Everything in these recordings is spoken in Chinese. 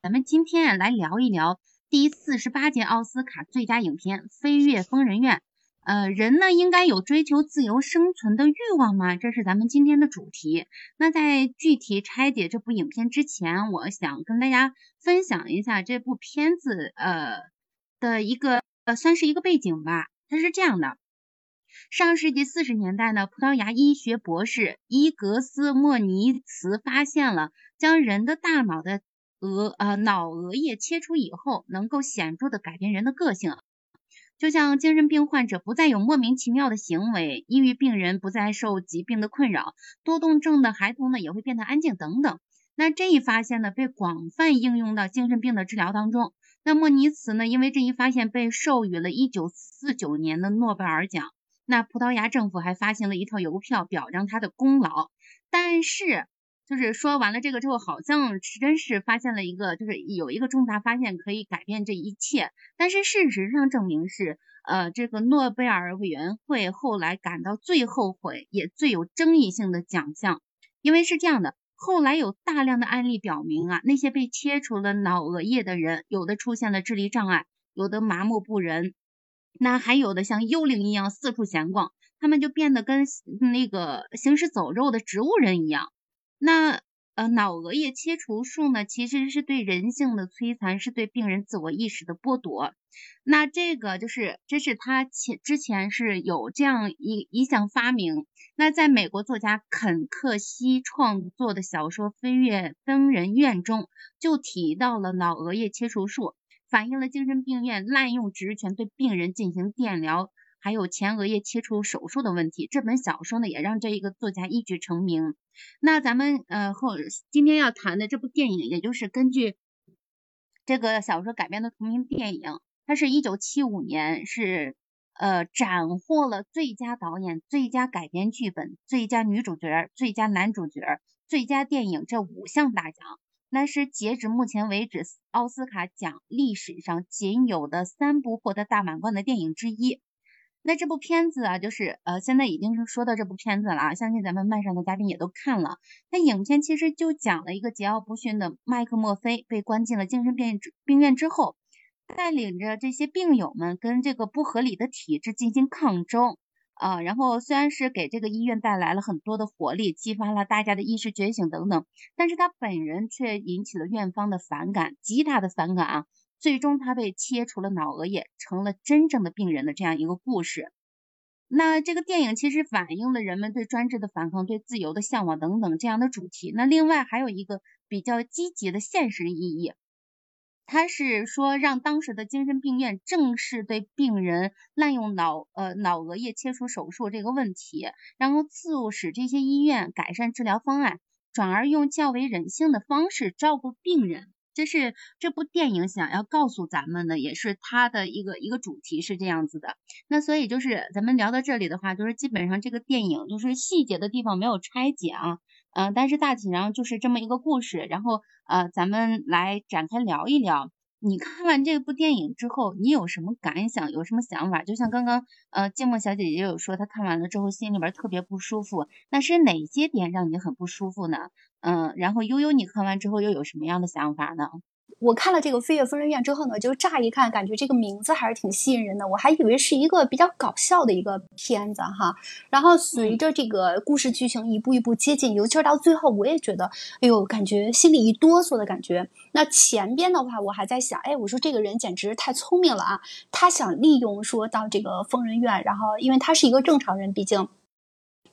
咱们今天啊来聊一聊第四十八届奥斯卡最佳影片《飞越疯人院》。呃，人呢应该有追求自由生存的欲望吗？这是咱们今天的主题。那在具体拆解这部影片之前，我想跟大家分享一下这部片子呃的一个呃算是一个背景吧。它是这样的：上世纪四十年代呢，葡萄牙医学博士伊格斯莫尼茨发现了将人的大脑的额呃脑额叶切除以后，能够显著的改变人的个性。就像精神病患者不再有莫名其妙的行为，抑郁病人不再受疾病的困扰，多动症的孩童呢也会变得安静等等。那这一发现呢被广泛应用到精神病的治疗当中。那莫尼茨呢因为这一发现被授予了一九四九年的诺贝尔奖。那葡萄牙政府还发行了一套邮票表彰他的功劳。但是就是说完了这个之后，好像是真是发现了一个，就是有一个重大发现可以改变这一切。但是事实上证明是，呃，这个诺贝尔委员会后来感到最后悔也最有争议性的奖项，因为是这样的，后来有大量的案例表明啊，那些被切除了脑额叶的人，有的出现了智力障碍，有的麻木不仁，那还有的像幽灵一样四处闲逛，他们就变得跟那个行尸走肉的植物人一样。那呃，脑额叶切除术呢，其实是对人性的摧残，是对病人自我意识的剥夺。那这个就是，这是他前之前是有这样一一项发明。那在美国作家肯克西创作的小说《飞跃疯人院》中，就提到了脑额叶切除术，反映了精神病院滥用职权对病人进行电疗。还有前额叶切除手术的问题，这本小说呢也让这一个作家一举成名。那咱们呃后今天要谈的这部电影，也就是根据这个小说改编的同名电影，它是一九七五年是呃斩获了最佳导演、最佳改编剧本、最佳女主角、最佳男主角、最佳电影这五项大奖，那是截止目前为止奥斯卡奖历史上仅有的三部获得大满贯的电影之一。那这部片子啊，就是呃，现在已经是说到这部片子了啊，相信咱们麦上的嘉宾也都看了。那影片其实就讲了一个桀骜不驯的麦克墨菲被关进了精神病病院之后，带领着这些病友们跟这个不合理的体制进行抗争啊。然后虽然是给这个医院带来了很多的活力，激发了大家的意识觉醒等等，但是他本人却引起了院方的反感，极大的反感啊。最终，他被切除了脑额叶，成了真正的病人的这样一个故事。那这个电影其实反映了人们对专制的反抗、对自由的向往等等这样的主题。那另外还有一个比较积极的现实意义，它是说让当时的精神病院正式对病人滥用脑呃脑额叶切除手术这个问题，然后促使这些医院改善治疗方案，转而用较为人性的方式照顾病人。这是这部电影想要告诉咱们的，也是它的一个一个主题是这样子的。那所以就是咱们聊到这里的话，就是基本上这个电影就是细节的地方没有拆解啊，嗯，但是大体上就是这么一个故事。然后呃，咱们来展开聊一聊。你看完这部电影之后，你有什么感想？有什么想法？就像刚刚呃，静默小姐姐有说，她看完了之后心里边特别不舒服。那是哪些点让你很不舒服呢？嗯，然后悠悠，你看完之后又有什么样的想法呢？我看了这个《飞跃疯人院》之后呢，就乍一看感觉这个名字还是挺吸引人的，我还以为是一个比较搞笑的一个片子哈。然后随着这个故事剧情一步一步接近，尤其是到最后，我也觉得，哎呦，感觉心里一哆嗦的感觉。那前边的话，我还在想，哎，我说这个人简直太聪明了啊！他想利用说到这个疯人院，然后因为他是一个正常人，毕竟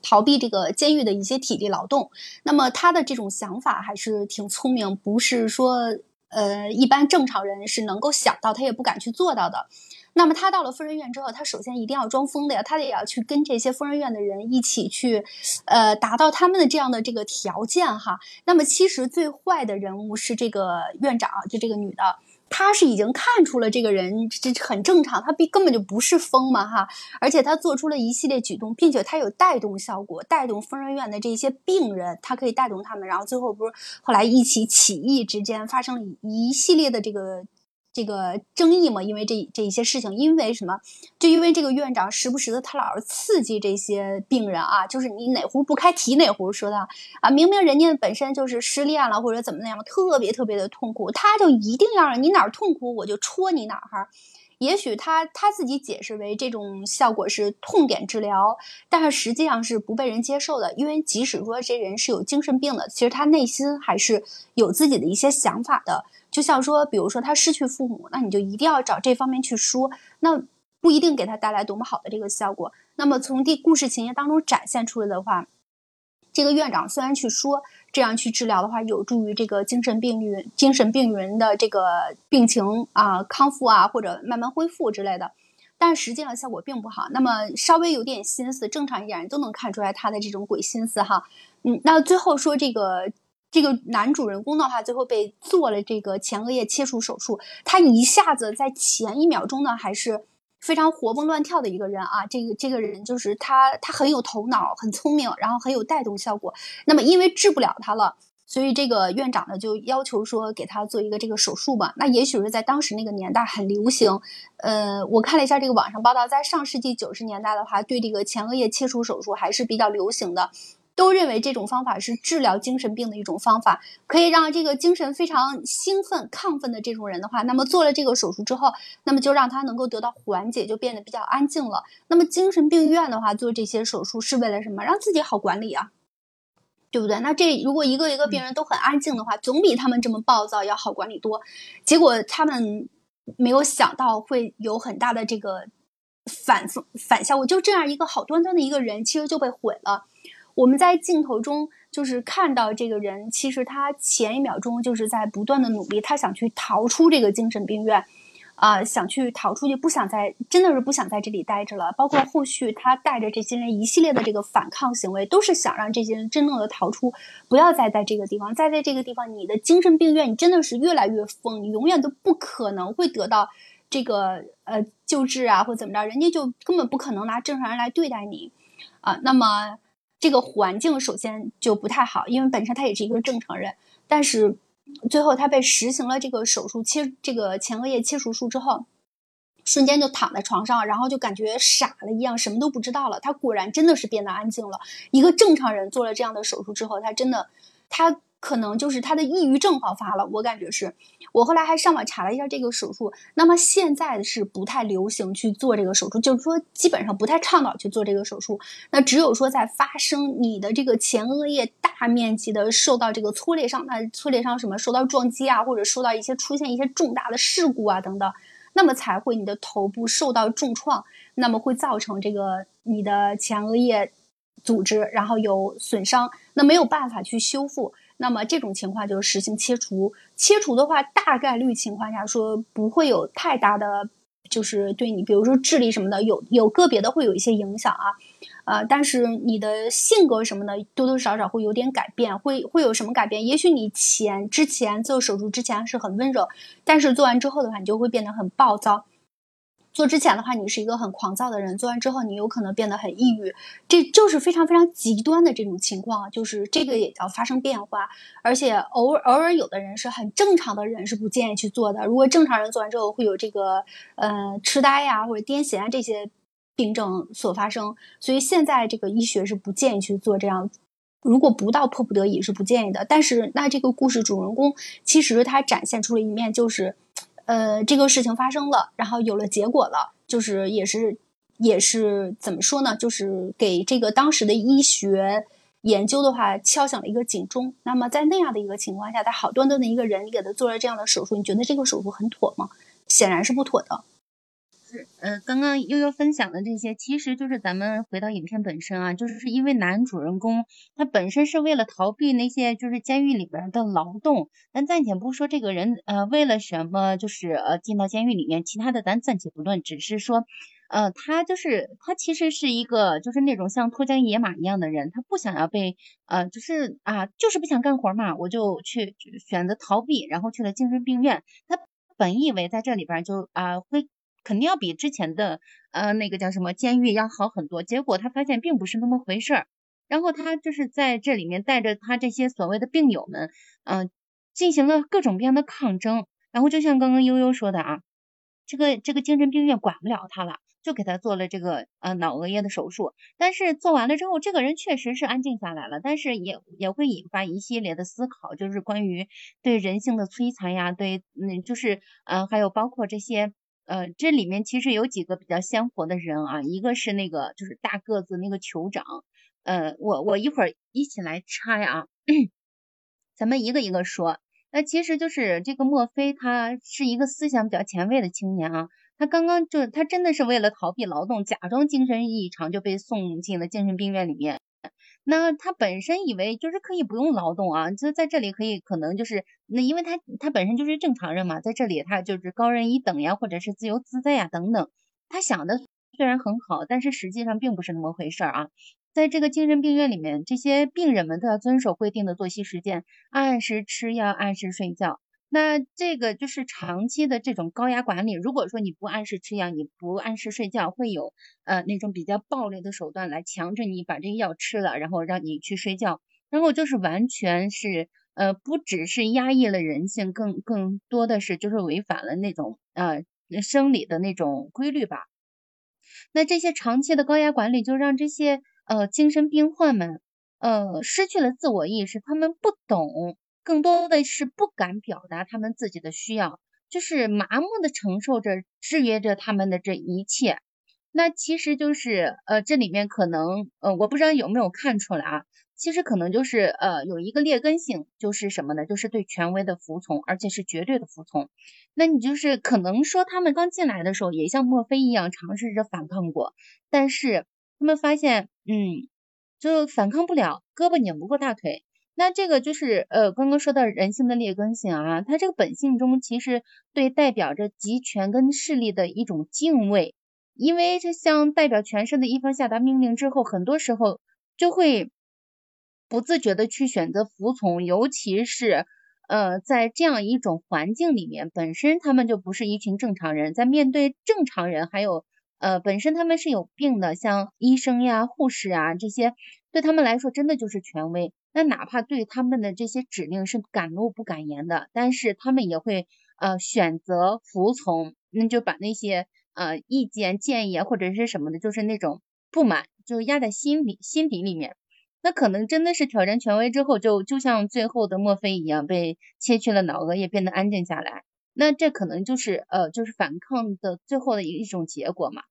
逃避这个监狱的一些体力劳动，那么他的这种想法还是挺聪明，不是说。呃，一般正常人是能够想到，他也不敢去做到的。那么他到了疯人院之后，他首先一定要装疯的呀，他也要去跟这些疯人院的人一起去，呃，达到他们的这样的这个条件哈。那么其实最坏的人物是这个院长，就这个女的。他是已经看出了这个人这很正常，他并根本就不是疯嘛哈，而且他做出了一系列举动，并且他有带动效果，带动疯人院的这些病人，他可以带动他们，然后最后不是后来一起起义之间发生了一系列的这个这个争议嘛，因为这这一些事情，因为什么？就因为这个院长时不时的他老是刺激这些病人啊，就是你哪壶不开提哪壶，说的啊，明明人家本身就是失恋了或者怎么那样，特别特别的痛苦，他就一定要让你哪儿痛苦我就戳你哪儿哈。也许他他自己解释为这种效果是痛点治疗，但是实际上是不被人接受的，因为即使说这人是有精神病的，其实他内心还是有自己的一些想法的。就像说，比如说他失去父母，那你就一定要找这方面去说，那不一定给他带来多么好的这个效果。那么从第故事情节当中展现出来的话，这个院长虽然去说这样去治疗的话，有助于这个精神病人、精神病人的这个病情啊康复啊或者慢慢恢复之类的，但实际上效果并不好。那么稍微有点心思，正常一点人都能看出来他的这种鬼心思哈。嗯，那最后说这个。这个男主人公的话，最后被做了这个前额叶切除手术。他一下子在前一秒钟呢，还是非常活蹦乱跳的一个人啊。这个这个人就是他，他很有头脑，很聪明，然后很有带动效果。那么因为治不了他了，所以这个院长呢就要求说给他做一个这个手术吧。那也许是在当时那个年代很流行。呃，我看了一下这个网上报道，在上世纪九十年代的话，对这个前额叶切除手术还是比较流行的。都认为这种方法是治疗精神病的一种方法，可以让这个精神非常兴奋、亢奋的这种人的话，那么做了这个手术之后，那么就让他能够得到缓解，就变得比较安静了。那么精神病院的话，做这些手术是为了什么？让自己好管理啊，对不对？那这如果一个一个病人都很安静的话，总比他们这么暴躁要好管理多。结果他们没有想到会有很大的这个反反效果，就这样一个好端端的一个人，其实就被毁了。我们在镜头中就是看到这个人，其实他前一秒钟就是在不断的努力，他想去逃出这个精神病院，啊，想去逃出去，不想在，真的是不想在这里待着了。包括后续他带着这些人一系列的这个反抗行为，都是想让这些人真正的逃出，不要再在这个地方，再在这个地方，你的精神病院你真的是越来越疯，你永远都不可能会得到这个呃救治啊，或怎么着，人家就根本不可能拿正常人来对待你，啊，那么。这个环境首先就不太好，因为本身他也是一个正常人，但是最后他被实行了这个手术切这个前额叶切除术之后，瞬间就躺在床上，然后就感觉傻了一样，什么都不知道了。他果然真的是变得安静了。一个正常人做了这样的手术之后，他真的他。可能就是他的抑郁症爆发了，我感觉是。我后来还上网查了一下这个手术，那么现在是不太流行去做这个手术，就是说基本上不太倡导去做这个手术。那只有说在发生你的这个前额叶大面积的受到这个挫裂伤，那挫裂伤什么受到撞击啊，或者受到一些出现一些重大的事故啊等等，那么才会你的头部受到重创，那么会造成这个你的前额叶组织然后有损伤，那没有办法去修复。那么这种情况就是实行切除，切除的话，大概率情况下说不会有太大的，就是对你，比如说智力什么的，有有个别的会有一些影响啊，呃，但是你的性格什么的多多少少会有点改变，会会有什么改变？也许你前之前做手术之前是很温柔，但是做完之后的话，你就会变得很暴躁。做之前的话，你是一个很狂躁的人；做完之后，你有可能变得很抑郁，这就是非常非常极端的这种情况，就是这个也要发生变化。而且偶尔偶尔有的人是很正常的人是不建议去做的。如果正常人做完之后会有这个呃痴呆呀或者癫痫啊这些病症所发生，所以现在这个医学是不建议去做这样。如果不到迫不得已是不建议的。但是那这个故事主人公其实他展现出了一面就是。呃，这个事情发生了，然后有了结果了，就是也是也是怎么说呢？就是给这个当时的医学研究的话敲响了一个警钟。那么在那样的一个情况下，他好端端的一个人，你给他做了这样的手术，你觉得这个手术很妥吗？显然是不妥的。呃，刚刚悠悠分享的这些，其实就是咱们回到影片本身啊，就是因为男主人公他本身是为了逃避那些就是监狱里边的劳动，咱暂且不说这个人呃为了什么就是呃进到监狱里面，其他的咱暂且不论，只是说呃他就是他其实是一个就是那种像脱缰野马一样的人，他不想要被呃就是啊就是不想干活嘛，我就去选择逃避，然后去了精神病院，他本以为在这里边就啊会。肯定要比之前的呃那个叫什么监狱要好很多，结果他发现并不是那么回事儿，然后他就是在这里面带着他这些所谓的病友们，嗯，进行了各种各样的抗争，然后就像刚刚悠悠说的啊，这个这个精神病院管不了他了。就给他做了这个呃脑额叶的手术，但是做完了之后，这个人确实是安静下来了，但是也也会引发一系列的思考，就是关于对人性的摧残呀，对，嗯，就是呃还有包括这些呃这里面其实有几个比较鲜活的人啊，一个是那个就是大个子那个酋长，呃我我一会儿一起来拆啊，咱们一个一个说，那其实就是这个墨菲他是一个思想比较前卫的青年啊。他刚刚就他真的是为了逃避劳动，假装精神异常就被送进了精神病院里面。那他本身以为就是可以不用劳动啊，就在这里可以可能就是那因为他他本身就是正常人嘛，在这里他就是高人一等呀，或者是自由自在呀等等。他想的虽然很好，但是实际上并不是那么回事儿啊。在这个精神病院里面，这些病人们都要遵守规定的作息时间，按时吃药，按时睡觉。那这个就是长期的这种高压管理。如果说你不按时吃药，你不按时睡觉，会有呃那种比较暴力的手段来强制你把这个药吃了，然后让你去睡觉，然后就是完全是呃不只是压抑了人性，更更多的是就是违反了那种呃生理的那种规律吧。那这些长期的高压管理就让这些呃精神病患们呃失去了自我意识，他们不懂。更多的是不敢表达他们自己的需要，就是麻木的承受着制约着他们的这一切。那其实就是呃，这里面可能呃，我不知道有没有看出来啊，其实可能就是呃，有一个劣根性，就是什么呢？就是对权威的服从，而且是绝对的服从。那你就是可能说他们刚进来的时候也像墨菲一样尝试着反抗过，但是他们发现，嗯，就反抗不了，胳膊拧不过大腿。那这个就是呃，刚刚说到人性的劣根性啊，它这个本性中其实对代表着集权跟势力的一种敬畏，因为这向代表权势的一方下达命令之后，很多时候就会不自觉的去选择服从，尤其是呃在这样一种环境里面，本身他们就不是一群正常人，在面对正常人，还有呃本身他们是有病的，像医生呀、护士啊这些，对他们来说真的就是权威。那哪怕对他们的这些指令是敢怒不敢言的，但是他们也会呃选择服从，那就把那些呃意见建议或者是什么的，就是那种不满就压在心里心底里面。那可能真的是挑战权威之后，就就像最后的墨菲一样，被切去了脑额叶，变得安静下来。那这可能就是呃就是反抗的最后的一一种结果嘛。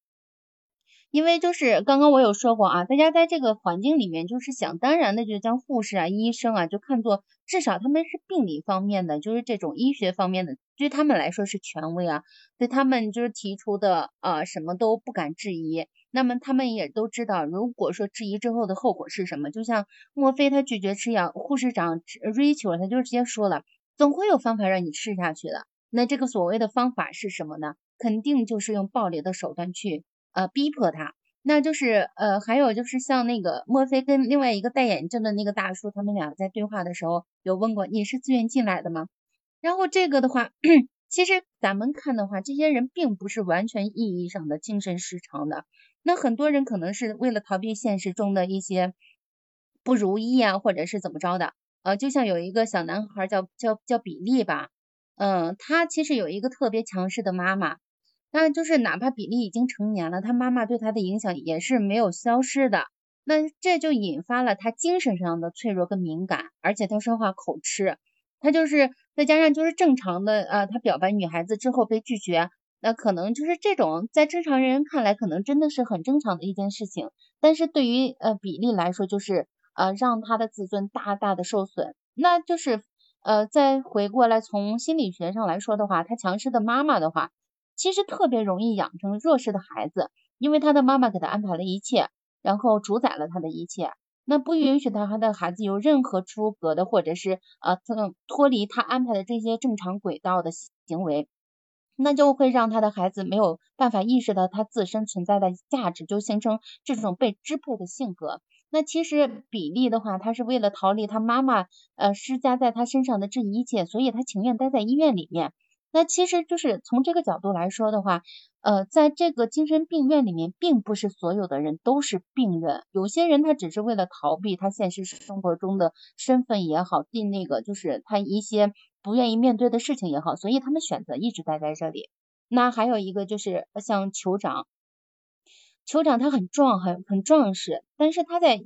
因为就是刚刚我有说过啊，大家在这个环境里面，就是想当然的就将护士啊、医生啊就看作至少他们是病理方面的，就是这种医学方面的，对他们来说是权威啊，对他们就是提出的啊什么都不敢质疑。那么他们也都知道，如果说质疑之后的后果是什么，就像莫菲他拒绝吃药，护士长 Rachel 他就直接说了，总会有方法让你吃下去的。那这个所谓的方法是什么呢？肯定就是用暴力的手段去。呃，逼迫他，那就是呃，还有就是像那个墨菲跟另外一个戴眼镜的那个大叔，他们俩在对话的时候有问过你是自愿进来的吗？然后这个的话，其实咱们看的话，这些人并不是完全意义上的精神失常的，那很多人可能是为了逃避现实中的一些不如意啊，或者是怎么着的，呃，就像有一个小男孩叫叫叫比利吧，嗯，他其实有一个特别强势的妈妈。那就是哪怕比利已经成年了，他妈妈对他的影响也是没有消失的。那这就引发了他精神上的脆弱跟敏感，而且他说话口吃，他就是再加上就是正常的呃，他表白女孩子之后被拒绝，那可能就是这种在正常人看来可能真的是很正常的一件事情，但是对于呃比利来说就是呃让他的自尊大大的受损。那就是呃再回过来从心理学上来说的话，他强势的妈妈的话。其实特别容易养成弱势的孩子，因为他的妈妈给他安排了一切，然后主宰了他的一切，那不允许他他的孩子有任何出格的，或者是呃脱离他安排的这些正常轨道的行为，那就会让他的孩子没有办法意识到他自身存在的价值，就形成这种被支配的性格。那其实比利的话，他是为了逃离他妈妈呃施加在他身上的这一切，所以他情愿待在医院里面。那其实就是从这个角度来说的话，呃，在这个精神病院里面，并不是所有的人都是病人，有些人他只是为了逃避他现实生活中的身份也好，定那个就是他一些不愿意面对的事情也好，所以他们选择一直待在这里。那还有一个就是像酋长，酋长他很壮，很很壮实，但是他在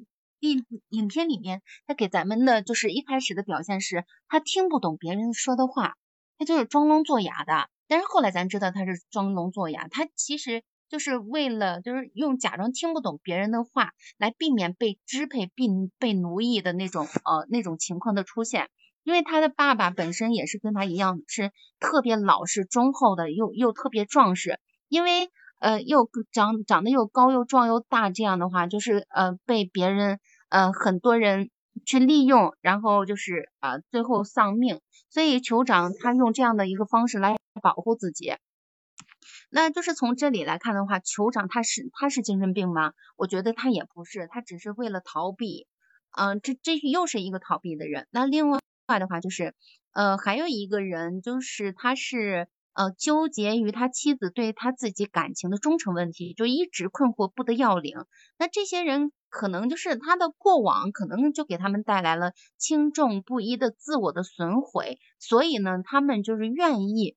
影影片里面，他给咱们的就是一开始的表现是，他听不懂别人说的话，他就是装聋作哑的。但是后来咱知道他是装聋作哑，他其实。就是为了就是用假装听不懂别人的话来避免被支配并被奴役的那种呃那种情况的出现，因为他的爸爸本身也是跟他一样是特别老实忠厚的，又又特别壮实，因为呃又长长得又高又壮又大，这样的话就是呃被别人呃很多人去利用，然后就是啊最后丧命，所以酋长他用这样的一个方式来保护自己。那就是从这里来看的话，酋长他是他是精神病吗？我觉得他也不是，他只是为了逃避，嗯，这这又是一个逃避的人。那另外的话就是，呃，还有一个人就是他是呃纠结于他妻子对他自己感情的忠诚问题，就一直困惑不得要领。那这些人可能就是他的过往，可能就给他们带来了轻重不一的自我的损毁，所以呢，他们就是愿意。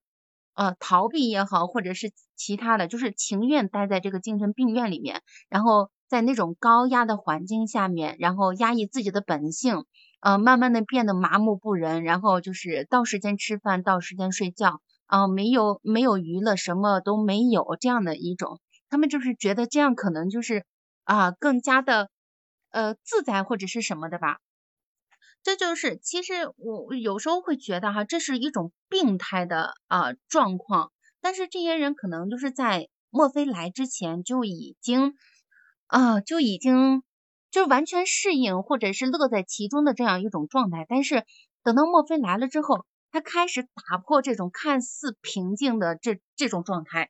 呃，逃避也好，或者是其他的，就是情愿待在这个精神病院里面，然后在那种高压的环境下面，然后压抑自己的本性，呃，慢慢的变得麻木不仁，然后就是到时间吃饭，到时间睡觉，啊，没有没有娱乐，什么都没有这样的一种，他们就是觉得这样可能就是啊，更加的呃自在或者是什么的吧。这就是，其实我有时候会觉得哈，这是一种病态的啊状况。但是这些人可能就是在墨菲来之前就已经啊就已经就完全适应或者是乐在其中的这样一种状态。但是等到墨菲来了之后，他开始打破这种看似平静的这这种状态，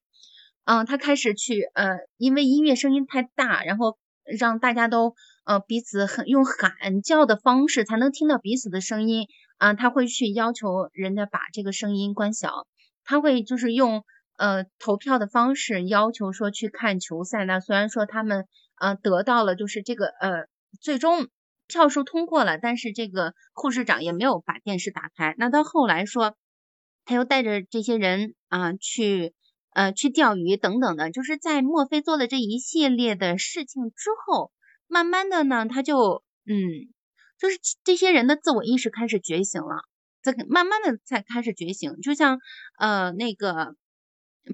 嗯，他开始去呃，因为音乐声音太大，然后让大家都。呃，彼此很用喊叫的方式才能听到彼此的声音啊，他会去要求人家把这个声音关小，他会就是用呃投票的方式要求说去看球赛。那虽然说他们呃得到了就是这个呃最终票数通过了，但是这个护士长也没有把电视打开。那到后来说他又带着这些人啊去呃去钓鱼等等的，就是在墨菲做了这一系列的事情之后。慢慢的呢，他就嗯，就是这些人的自我意识开始觉醒了，在慢慢的才开始觉醒。就像呃那个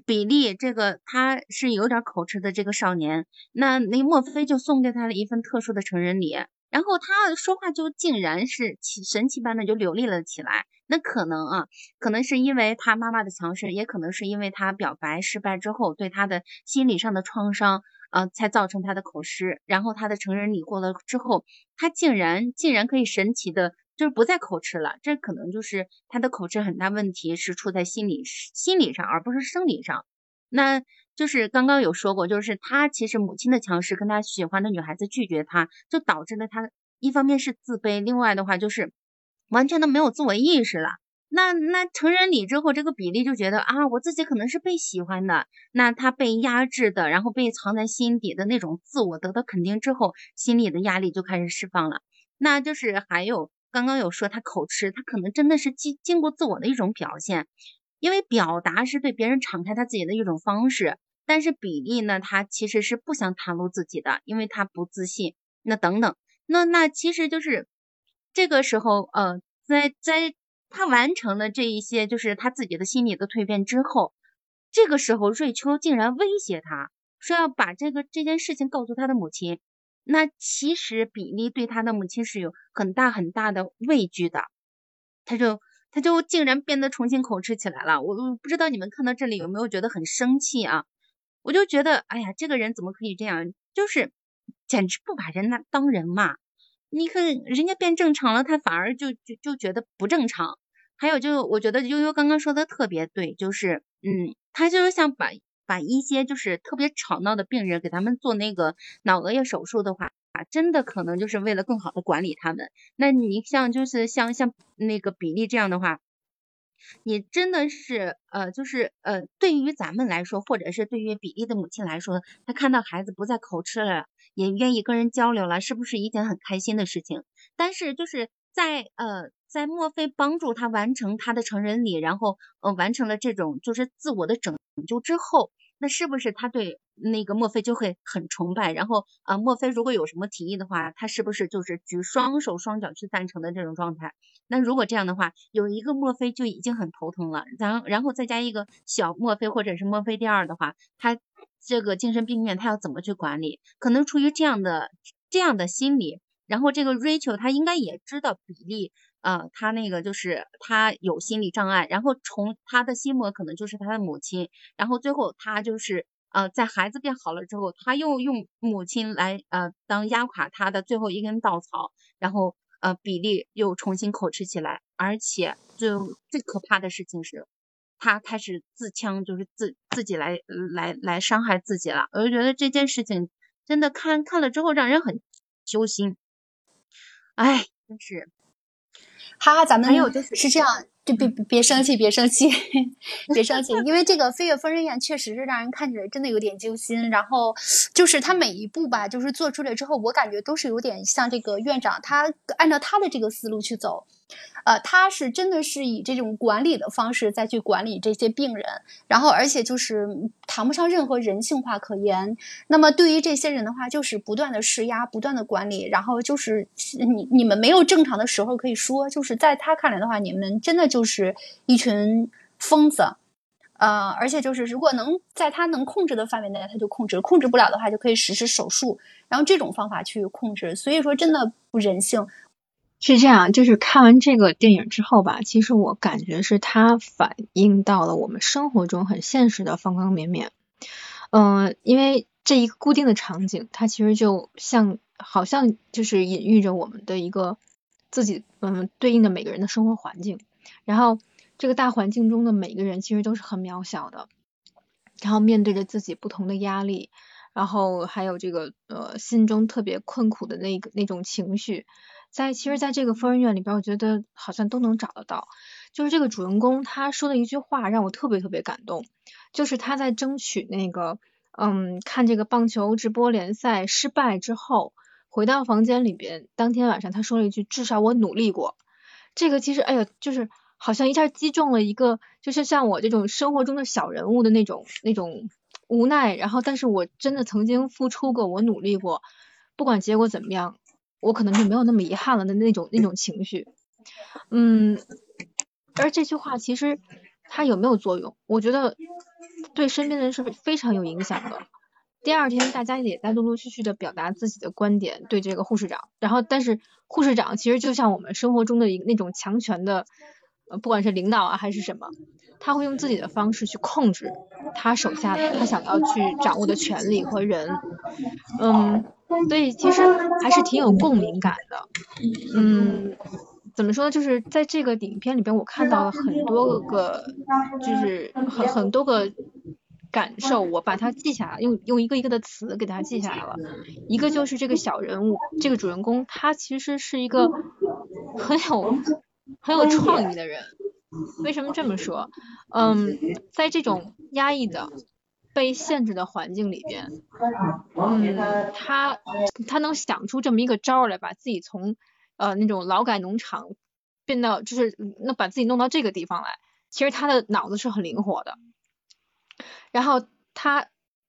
比利，这个他是有点口吃的这个少年，那那墨菲就送给他了一份特殊的成人礼，然后他说话就竟然是奇神奇般的就流利了起来。那可能啊，可能是因为他妈妈的强势，也可能是因为他表白失败之后对他的心理上的创伤。啊，才造成他的口吃，然后他的成人礼过了之后，他竟然竟然可以神奇的，就是不再口吃了。这可能就是他的口吃很大问题是出在心理心理上，而不是生理上。那就是刚刚有说过，就是他其实母亲的强势跟他喜欢的女孩子拒绝他，就导致了他一方面是自卑，另外的话就是完全都没有自我意识了。那那成人礼之后，这个比利就觉得啊，我自己可能是被喜欢的。那他被压制的，然后被藏在心底的那种自我得到肯定之后，心里的压力就开始释放了。那就是还有刚刚有说他口吃，他可能真的是经经过自我的一种表现，因为表达是对别人敞开他自己的一种方式。但是比利呢，他其实是不想袒露自己的，因为他不自信。那等等，那那其实就是这个时候，呃，在在。他完成了这一些，就是他自己的心理的蜕变之后，这个时候瑞秋竟然威胁他说要把这个这件事情告诉他的母亲。那其实比利对他的母亲是有很大很大的畏惧的，他就他就竟然变得重新口吃起来了。我我不知道你们看到这里有没有觉得很生气啊？我就觉得，哎呀，这个人怎么可以这样？就是简直不把人那当人嘛。你看人家变正常了，他反而就就就觉得不正常。还有就我觉得悠悠刚刚说的特别对，就是嗯，他就是想把把一些就是特别吵闹的病人给他们做那个脑额叶手术的话，真的可能就是为了更好的管理他们。那你像就是像像那个比利这样的话，你真的是呃就是呃对于咱们来说，或者是对于比利的母亲来说，他看到孩子不再口吃了。也愿意跟人交流了，是不是一件很开心的事情？但是就是在呃在墨菲帮助他完成他的成人礼，然后呃完成了这种就是自我的拯救之后，那是不是他对那个墨菲就会很崇拜？然后啊，墨菲如果有什么提议的话，他是不是就是举双手双脚去赞成的这种状态？那如果这样的话，有一个墨菲就已经很头疼了，然然后再加一个小墨菲或者是墨菲第二的话，他这个精神病院他要怎么去管理？可能出于这样的这样的心理，然后这个 Rachel 他应该也知道比利。呃，他那个就是他有心理障碍，然后从他的心魔可能就是他的母亲，然后最后他就是呃，在孩子变好了之后，他又用母亲来呃当压垮他的最后一根稻草，然后呃比利又重新口吃起来，而且最最可怕的事情是，他开始自枪，就是自自己来来来伤害自己了。我就觉得这件事情真的看看了之后让人很揪心，哎，真是。哈哈，咱们还有就是是这样，就别别生气，别生气，别生气，因为这个《飞跃疯人院》确实是让人看起来真的有点揪心。然后就是他每一步吧，就是做出来之后，我感觉都是有点像这个院长，他按照他的这个思路去走。呃，他是真的是以这种管理的方式再去管理这些病人，然后而且就是谈不上任何人性化可言。那么对于这些人的话，就是不断的施压，不断的管理，然后就是你你们没有正常的时候可以说，就是在他看来的话，你们真的就是一群疯子。呃，而且就是如果能在他能控制的范围内，他就控制；控制不了的话，就可以实施手术，然后这种方法去控制。所以说，真的不人性。是这样，就是看完这个电影之后吧，其实我感觉是它反映到了我们生活中很现实的方方面面。嗯，因为这一个固定的场景，它其实就像好像就是隐喻着我们的一个自己嗯对应的每个人的生活环境。然后这个大环境中的每个人其实都是很渺小的，然后面对着自己不同的压力，然后还有这个呃心中特别困苦的那个那种情绪。在其实，在这个疯人院里边，我觉得好像都能找得到。就是这个主人公他说的一句话让我特别特别感动，就是他在争取那个嗯看这个棒球直播联赛失败之后，回到房间里边，当天晚上他说了一句：“至少我努力过。”这个其实哎呀，就是好像一下击中了一个，就是像我这种生活中的小人物的那种那种无奈。然后，但是我真的曾经付出过，我努力过，不管结果怎么样。我可能就没有那么遗憾了的那种那种情绪，嗯，而这句话其实它有没有作用？我觉得对身边的人是非常有影响的。第二天大家也在陆陆续续的表达自己的观点，对这个护士长，然后但是护士长其实就像我们生活中的一那种强权的，呃，不管是领导啊还是什么，他会用自己的方式去控制他手下的他想要去掌握的权利和人，嗯。所以其实还是挺有共鸣感的，嗯，怎么说呢？就是在这个影片里边，我看到了很多个，就是很很多个感受，我把它记下来，用用一个一个的词给它记下来了。一个就是这个小人物，这个主人公，他其实是一个很有很有创意的人。为什么这么说？嗯，在这种压抑的。被限制的环境里边，嗯，他他能想出这么一个招来，把自己从呃那种劳改农场变到，就是那把自己弄到这个地方来。其实他的脑子是很灵活的。然后他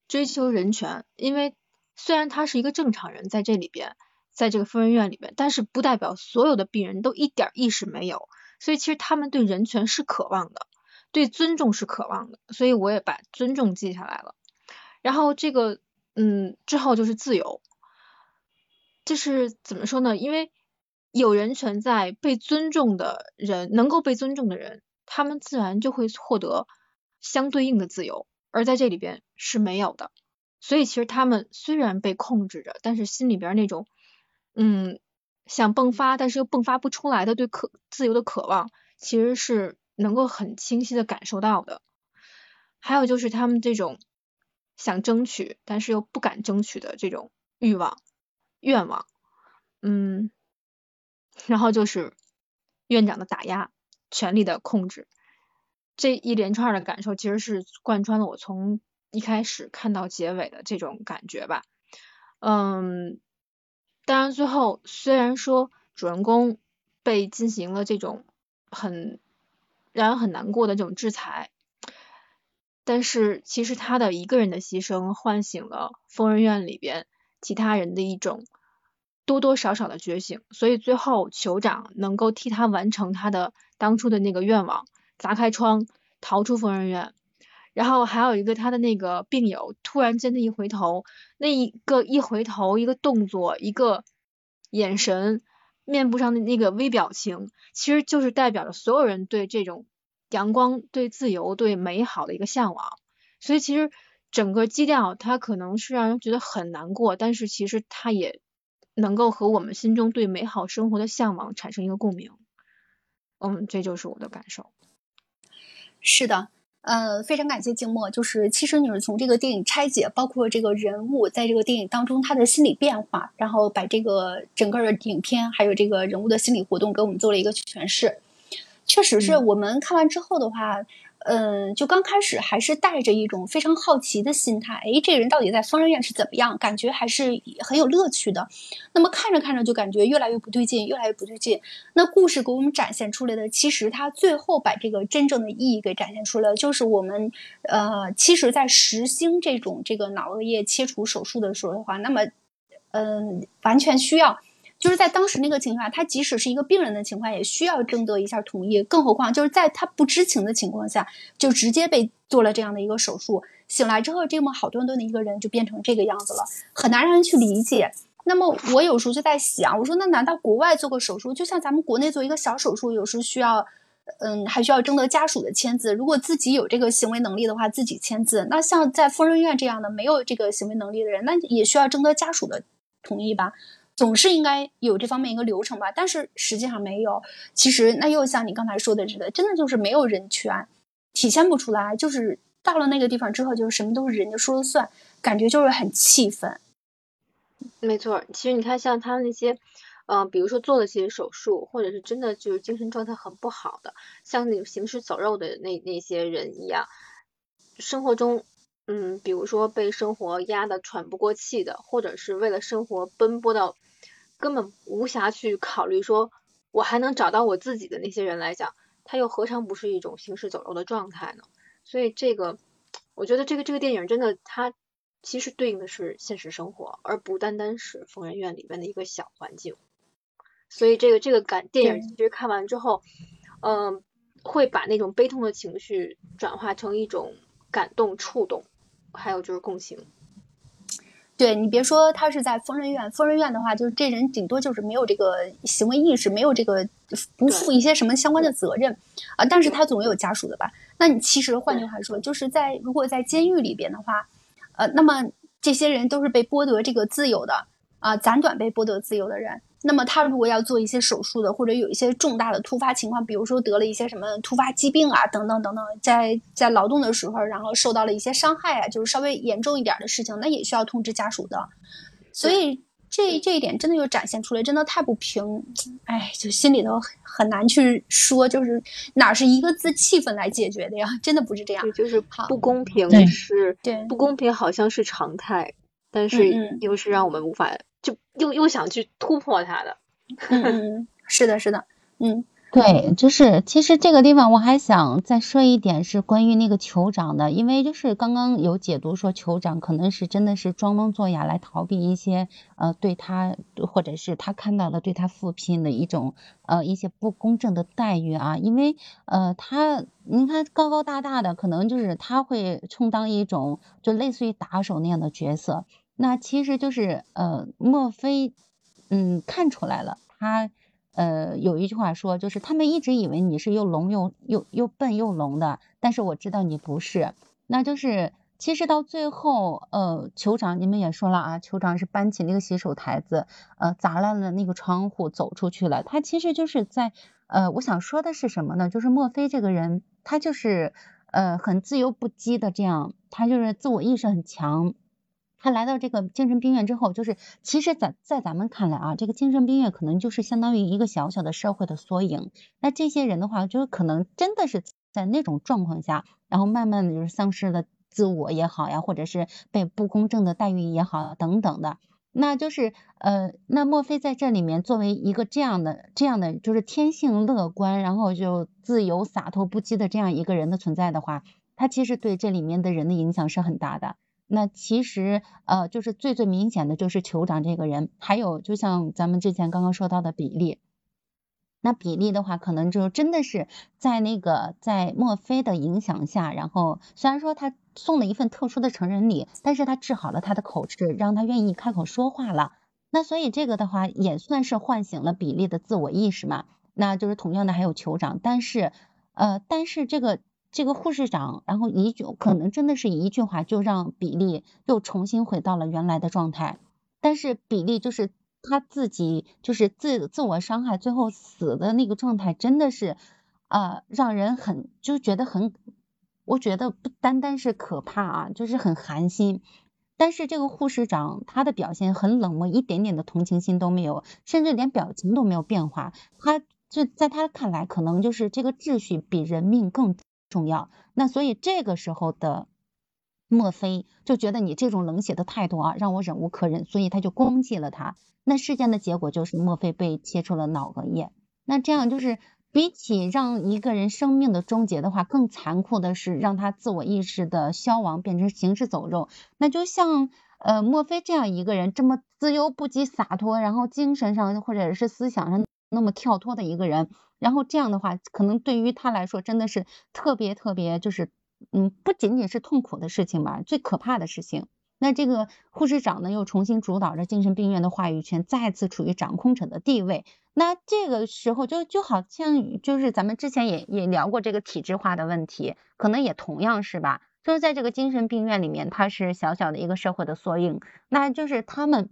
追求人权，因为虽然他是一个正常人，在这里边，在这个疯人院里面，但是不代表所有的病人都一点意识没有。所以其实他们对人权是渴望的。对尊重是渴望的，所以我也把尊重记下来了。然后这个，嗯，之后就是自由，这是怎么说呢？因为有人权在，被尊重的人，能够被尊重的人，他们自然就会获得相对应的自由，而在这里边是没有的。所以其实他们虽然被控制着，但是心里边那种，嗯，想迸发，但是又迸发不出来的对渴自由的渴望，其实是。能够很清晰的感受到的，还有就是他们这种想争取但是又不敢争取的这种欲望、愿望，嗯，然后就是院长的打压、权力的控制，这一连串的感受其实是贯穿了我从一开始看到结尾的这种感觉吧，嗯，当然最后虽然说主人公。被进行了这种很让人很难过的这种制裁。但是其实他的一个人的牺牲，唤醒了疯人院里边其他人的一种多多少少的觉醒，所以最后酋长能够替他完成他的当初的那个愿望，砸开窗逃出疯人院。然后还有一个他的那个病友，突然间的一回头，那一个一回头，一个动作，一个眼神，面部上的那个微表情，其实就是代表着所有人对这种阳光、对自由、对美好的一个向往。所以其实整个基调，它可能是让人觉得很难过，但是其实它也能够和我们心中对美好生活的向往产生一个共鸣。嗯，这就是我的感受。是的。呃，非常感谢静默。就是其实你是从这个电影拆解，包括这个人物在这个电影当中他的心理变化，然后把这个整个的影片还有这个人物的心理活动给我们做了一个诠释。确实是我们看完之后的话。嗯，就刚开始还是带着一种非常好奇的心态，诶，这个人到底在疯人院是怎么样？感觉还是很有乐趣的。那么看着看着就感觉越来越不对劲，越来越不对劲。那故事给我们展现出来的，其实它最后把这个真正的意义给展现出来，就是我们呃，其实，在实行这种这个脑额叶切除手术的时候的话，那么嗯，完全需要。就是在当时那个情况下，他即使是一个病人的情况，也需要征得一下同意。更何况就是在他不知情的情况下，就直接被做了这样的一个手术。醒来之后，这么好端端的一个人就变成这个样子了，很难让人去理解。那么我有时候就在想，我说那难道国外做个手术，就像咱们国内做一个小手术，有时候需要，嗯，还需要征得家属的签字。如果自己有这个行为能力的话，自己签字。那像在疯人院这样的没有这个行为能力的人，那也需要征得家属的同意吧？总是应该有这方面一个流程吧，但是实际上没有。其实那又像你刚才说的似的，真的就是没有人权，体现不出来。就是到了那个地方之后，就是什么都是人家说了算，感觉就是很气愤。没错，其实你看，像他们那些，嗯，比如说做了些手术，或者是真的就是精神状态很不好的，像那种行尸走肉的那那些人一样，生活中。嗯，比如说被生活压得喘不过气的，或者是为了生活奔波到根本无暇去考虑说我还能找到我自己的那些人来讲，他又何尝不是一种行尸走肉的状态呢？所以这个，我觉得这个这个电影真的，它其实对应的是现实生活，而不单单是疯人院里面的一个小环境。所以这个这个感电影其实看完之后，嗯，会把那种悲痛的情绪转化成一种感动、触动。还有就是共情，对你别说他是在疯人院，疯人院的话，就是这人顶多就是没有这个行为意识，没有这个不负一些什么相关的责任啊，但是他总有家属的吧？那你其实换句话说，就是在如果在监狱里边的话，呃，那么这些人都是被剥夺这个自由的啊，暂短被剥夺自由的人。那么他如果要做一些手术的，或者有一些重大的突发情况，比如说得了一些什么突发疾病啊，等等等等，在在劳动的时候，然后受到了一些伤害啊，就是稍微严重一点的事情，那也需要通知家属的。所以这这一点真的就展现出来，真的太不平，哎，就心里头很难去说，就是哪是一个字气氛来解决的呀？真的不是这样，就是不公平是，对，不公平好像是常态，但是又是让我们无法。就又又想去突破它的，嗯，是的，是的，嗯，对，就是其实这个地方我还想再说一点是关于那个酋长的，因为就是刚刚有解读说酋长可能是真的是装聋作哑来逃避一些呃对他或者是他看到的对他父亲的一种呃一些不公正的待遇啊，因为呃他你看高高大大的，可能就是他会充当一种就类似于打手那样的角色。那其实就是呃，莫非嗯看出来了，他呃有一句话说，就是他们一直以为你是又聋又又又笨又聋的，但是我知道你不是。那就是其实到最后，呃，酋长你们也说了啊，酋长是搬起那个洗手台子，呃，砸烂了那个窗户走出去了。他其实就是在呃，我想说的是什么呢？就是莫非这个人他就是呃很自由不羁的这样，他就是自我意识很强。他来到这个精神病院之后，就是其实，在在咱们看来啊，这个精神病院可能就是相当于一个小小的社会的缩影。那这些人的话，就是可能真的是在那种状况下，然后慢慢的就是丧失了自我也好呀，或者是被不公正的待遇也好等等的。那就是呃，那莫非在这里面作为一个这样的这样的就是天性乐观，然后就自由洒脱不羁的这样一个人的存在的话，他其实对这里面的人的影响是很大的。那其实呃，就是最最明显的就是酋长这个人，还有就像咱们之前刚刚说到的比利。那比利的话，可能就真的是在那个在墨菲的影响下，然后虽然说他送了一份特殊的成人礼，但是他治好了他的口吃，让他愿意开口说话了。那所以这个的话也算是唤醒了比利的自我意识嘛。那就是同样的还有酋长，但是呃，但是这个这个护士长，然后一句可能真的是一句话就让比利又重新回到了原来的状态，但是比利就是。他自己就是自自我伤害，最后死的那个状态，真的是啊，让人很就觉得很，我觉得不单单是可怕啊，就是很寒心。但是这个护士长他的表现很冷漠，一点点的同情心都没有，甚至连表情都没有变化。他就在他看来，可能就是这个秩序比人命更重要。那所以这个时候的。墨菲就觉得你这种冷血的态度啊，让我忍无可忍，所以他就攻击了他。那事件的结果就是墨菲被切除了脑额叶。那这样就是比起让一个人生命的终结的话，更残酷的是让他自我意识的消亡，变成行尸走肉。那就像呃莫非这样一个人，这么自由不羁、洒脱，然后精神上或者是思想上那么跳脱的一个人，然后这样的话，可能对于他来说真的是特别特别就是。嗯，不仅仅是痛苦的事情吧，最可怕的事情。那这个护士长呢，又重新主导着精神病院的话语权，再次处于掌控者的地位。那这个时候就就好像就是咱们之前也也聊过这个体制化的问题，可能也同样是吧？就是在这个精神病院里面，它是小小的一个社会的缩影。那就是他们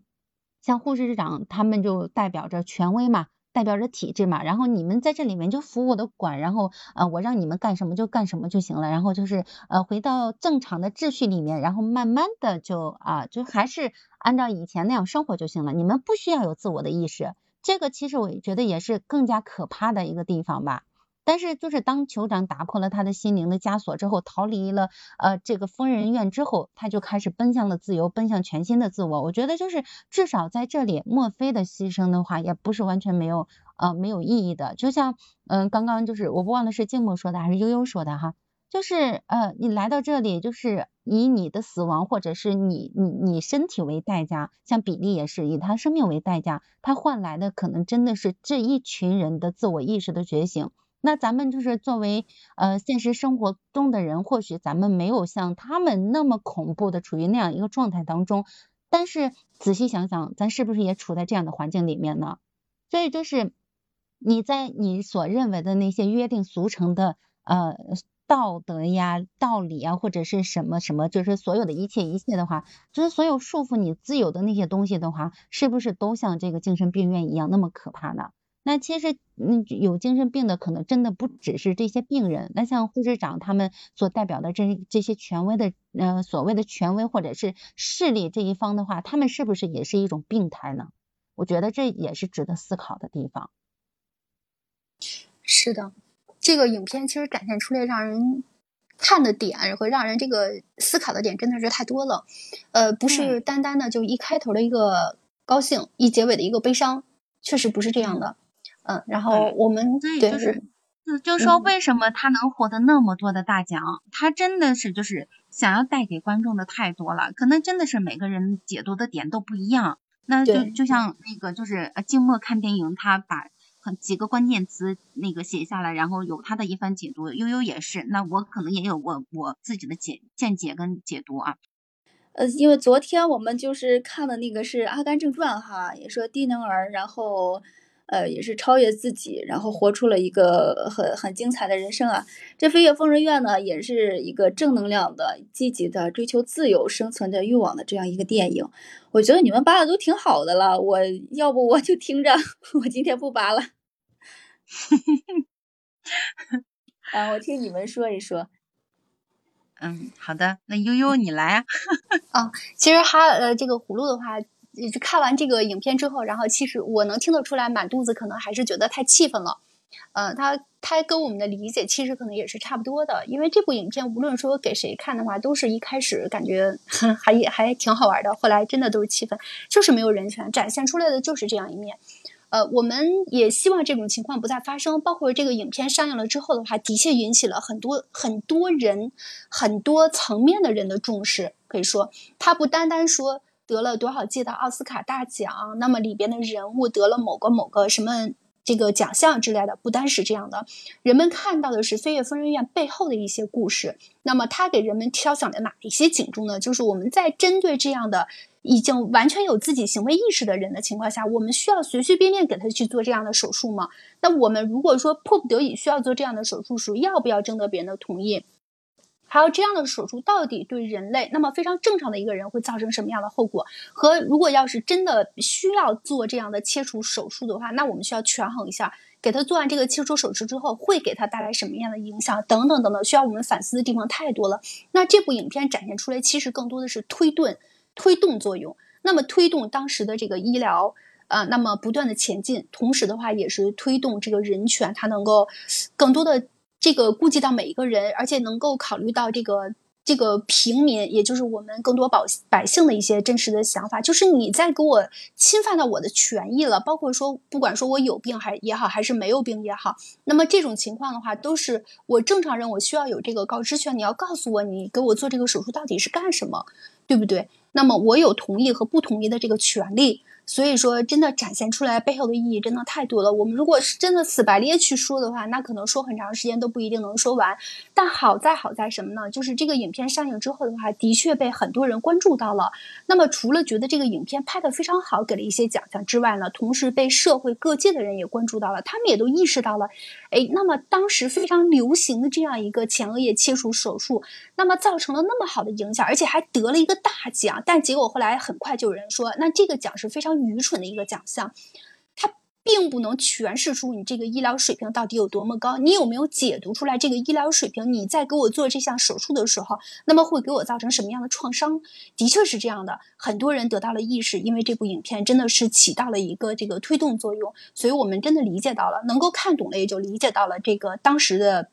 像护士长，他们就代表着权威嘛。代表着体制嘛，然后你们在这里面就服我的管，然后呃我让你们干什么就干什么就行了，然后就是呃回到正常的秩序里面，然后慢慢的就啊就还是按照以前那样生活就行了，你们不需要有自我的意识，这个其实我觉得也是更加可怕的一个地方吧。但是就是当酋长打破了他的心灵的枷锁之后，逃离了呃这个疯人院之后，他就开始奔向了自由，奔向全新的自我。我觉得就是至少在这里，墨菲的牺牲的话，也不是完全没有呃没有意义的。就像嗯刚刚就是我忘了是静默说的还是悠悠说的哈，就是呃你来到这里就是以你的死亡或者是你你你身体为代价，像比利也是以他生命为代价，他换来的可能真的是这一群人的自我意识的觉醒。那咱们就是作为呃现实生活中的人，或许咱们没有像他们那么恐怖的处于那样一个状态当中，但是仔细想想，咱是不是也处在这样的环境里面呢？所以就是你在你所认为的那些约定俗成的呃道德呀、道理啊，或者是什么什么，就是所有的一切一切的话，就是所有束缚你自由的那些东西的话，是不是都像这个精神病院一样那么可怕呢？那其实，嗯，有精神病的可能真的不只是这些病人。那像护士长他们所代表的这这些权威的，呃，所谓的权威或者是势力这一方的话，他们是不是也是一种病态呢？我觉得这也是值得思考的地方。是的，这个影片其实展现出来让人看的点和让人这个思考的点真的是太多了。呃，不是单单的就一开头的一个高兴，一结尾的一个悲伤，确实不是这样的。嗯，然后我们对就是，就就说为什么他能获得那么多的大奖？他真的是就是想要带给观众的太多了，可能真的是每个人解读的点都不一样。那就就像那个就是呃静默看电影，他把很几个关键词那个写下来，然后有他的一番解读。悠悠也是，那我可能也有我我自己的解见解跟解读啊。呃，因为昨天我们就是看的那个是《阿甘正传》哈，也说低能儿，然后。呃，也是超越自己，然后活出了一个很很精彩的人生啊！这《飞跃疯人院》呢，也是一个正能量的、积极的、追求自由、生存的欲望的这样一个电影。我觉得你们扒的都挺好的了，我要不我就听着，我今天不扒了。啊，我听你们说一说。嗯，好的，那悠悠你来啊。啊，其实哈呃，这个葫芦的话。看完这个影片之后，然后其实我能听得出来，满肚子可能还是觉得太气愤了。呃，他他跟我们的理解其实可能也是差不多的，因为这部影片无论说给谁看的话，都是一开始感觉 还也还挺好玩的，后来真的都是气愤，就是没有人权，展现出来的就是这样一面。呃，我们也希望这种情况不再发生。包括这个影片上映了之后的话，的确引起了很多很多人、很多层面的人的重视。可以说，它不单单说得了多少届的奥斯卡大奖，那么里边的人物得了某个某个什么。这个奖项之类的，不单是这样的，人们看到的是飞跃疯人院背后的一些故事。那么，它给人们敲响了哪一些警钟呢？就是我们在针对这样的已经完全有自己行为意识的人的情况下，我们需要随随便便给他去做这样的手术吗？那我们如果说迫不得已需要做这样的手术时，要不要征得别人的同意？还有这样的手术到底对人类那么非常正常的一个人会造成什么样的后果？和如果要是真的需要做这样的切除手术的话，那我们需要权衡一下，给他做完这个切除手术之后会给他带来什么样的影响等等等等，需要我们反思的地方太多了。那这部影片展现出来其实更多的是推顿推动作用，那么推动当时的这个医疗呃，那么不断的前进，同时的话也是推动这个人权，它能够更多的。这个顾及到每一个人，而且能够考虑到这个这个平民，也就是我们更多保百姓的一些真实的想法。就是你在给我侵犯到我的权益了，包括说不管说我有病还也好，还是没有病也好，那么这种情况的话，都是我正常人我需要有这个告知权。你要告诉我，你给我做这个手术到底是干什么，对不对？那么我有同意和不同意的这个权利。所以说，真的展现出来背后的意义真的太多了。我们如果是真的死白咧去说的话，那可能说很长时间都不一定能说完。但好在好在什么呢？就是这个影片上映之后的话，的确被很多人关注到了。那么除了觉得这个影片拍得非常好，给了一些奖项之外呢，同时被社会各界的人也关注到了，他们也都意识到了，哎，那么当时非常流行的这样一个前额叶切除手术，那么造成了那么好的影响，而且还得了一个大奖。但结果后来很快就有人说，那这个奖是非常。愚蠢的一个奖项，它并不能诠释出你这个医疗水平到底有多么高。你有没有解读出来这个医疗水平？你在给我做这项手术的时候，那么会给我造成什么样的创伤？的确是这样的，很多人得到了意识，因为这部影片真的是起到了一个这个推动作用，所以我们真的理解到了，能够看懂了，也就理解到了这个当时的。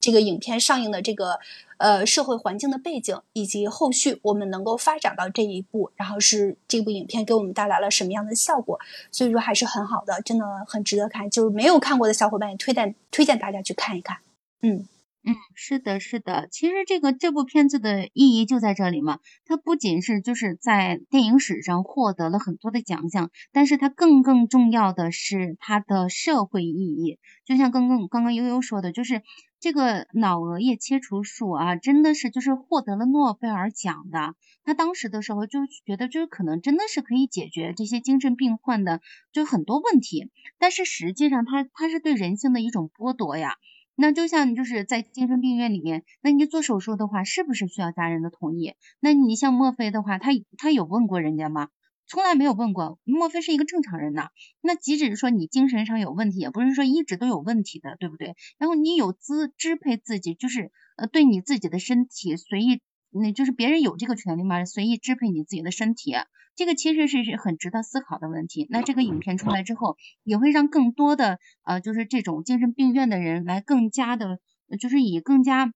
这个影片上映的这个呃社会环境的背景，以及后续我们能够发展到这一步，然后是这部影片给我们带来了什么样的效果，所以说还是很好的，真的很值得看。就是没有看过的小伙伴也推荐推荐大家去看一看。嗯嗯，是的，是的。其实这个这部片子的意义就在这里嘛，它不仅是就是在电影史上获得了很多的奖项，但是它更更重要的是它的社会意义。就像刚刚刚刚悠悠说的，就是。这个脑额叶切除术啊，真的是就是获得了诺贝尔奖的。他当时的时候就觉得，就是可能真的是可以解决这些精神病患的就很多问题。但是实际上，他他是对人性的一种剥夺呀。那就像就是在精神病院里面，那你做手术的话，是不是需要家人的同意？那你像莫非的话，他他有问过人家吗？从来没有问过，莫非是一个正常人呢？那即使说你精神上有问题，也不是说一直都有问题的，对不对？然后你有资支配自己，就是呃对你自己的身体随意，那就是别人有这个权利吗？随意支配你自己的身体，这个其实是是很值得思考的问题。那这个影片出来之后，也会让更多的呃就是这种精神病院的人来更加的，就是以更加。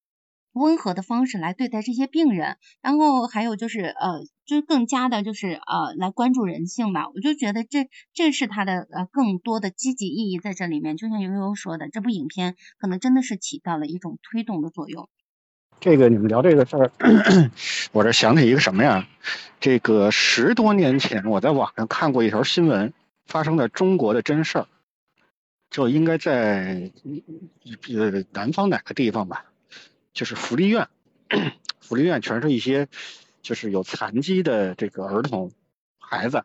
温和的方式来对待这些病人，然后还有就是呃，就更加的就是呃，来关注人性吧。我就觉得这这是他的呃更多的积极意义在这里面。就像悠悠说的，这部影片可能真的是起到了一种推动的作用。这个你们聊这个事儿，我这想起一个什么呀？这个十多年前我在网上看过一条新闻，发生在中国的真事儿，就应该在呃南方哪个地方吧。就是福利院，福利院全是一些就是有残疾的这个儿童孩子，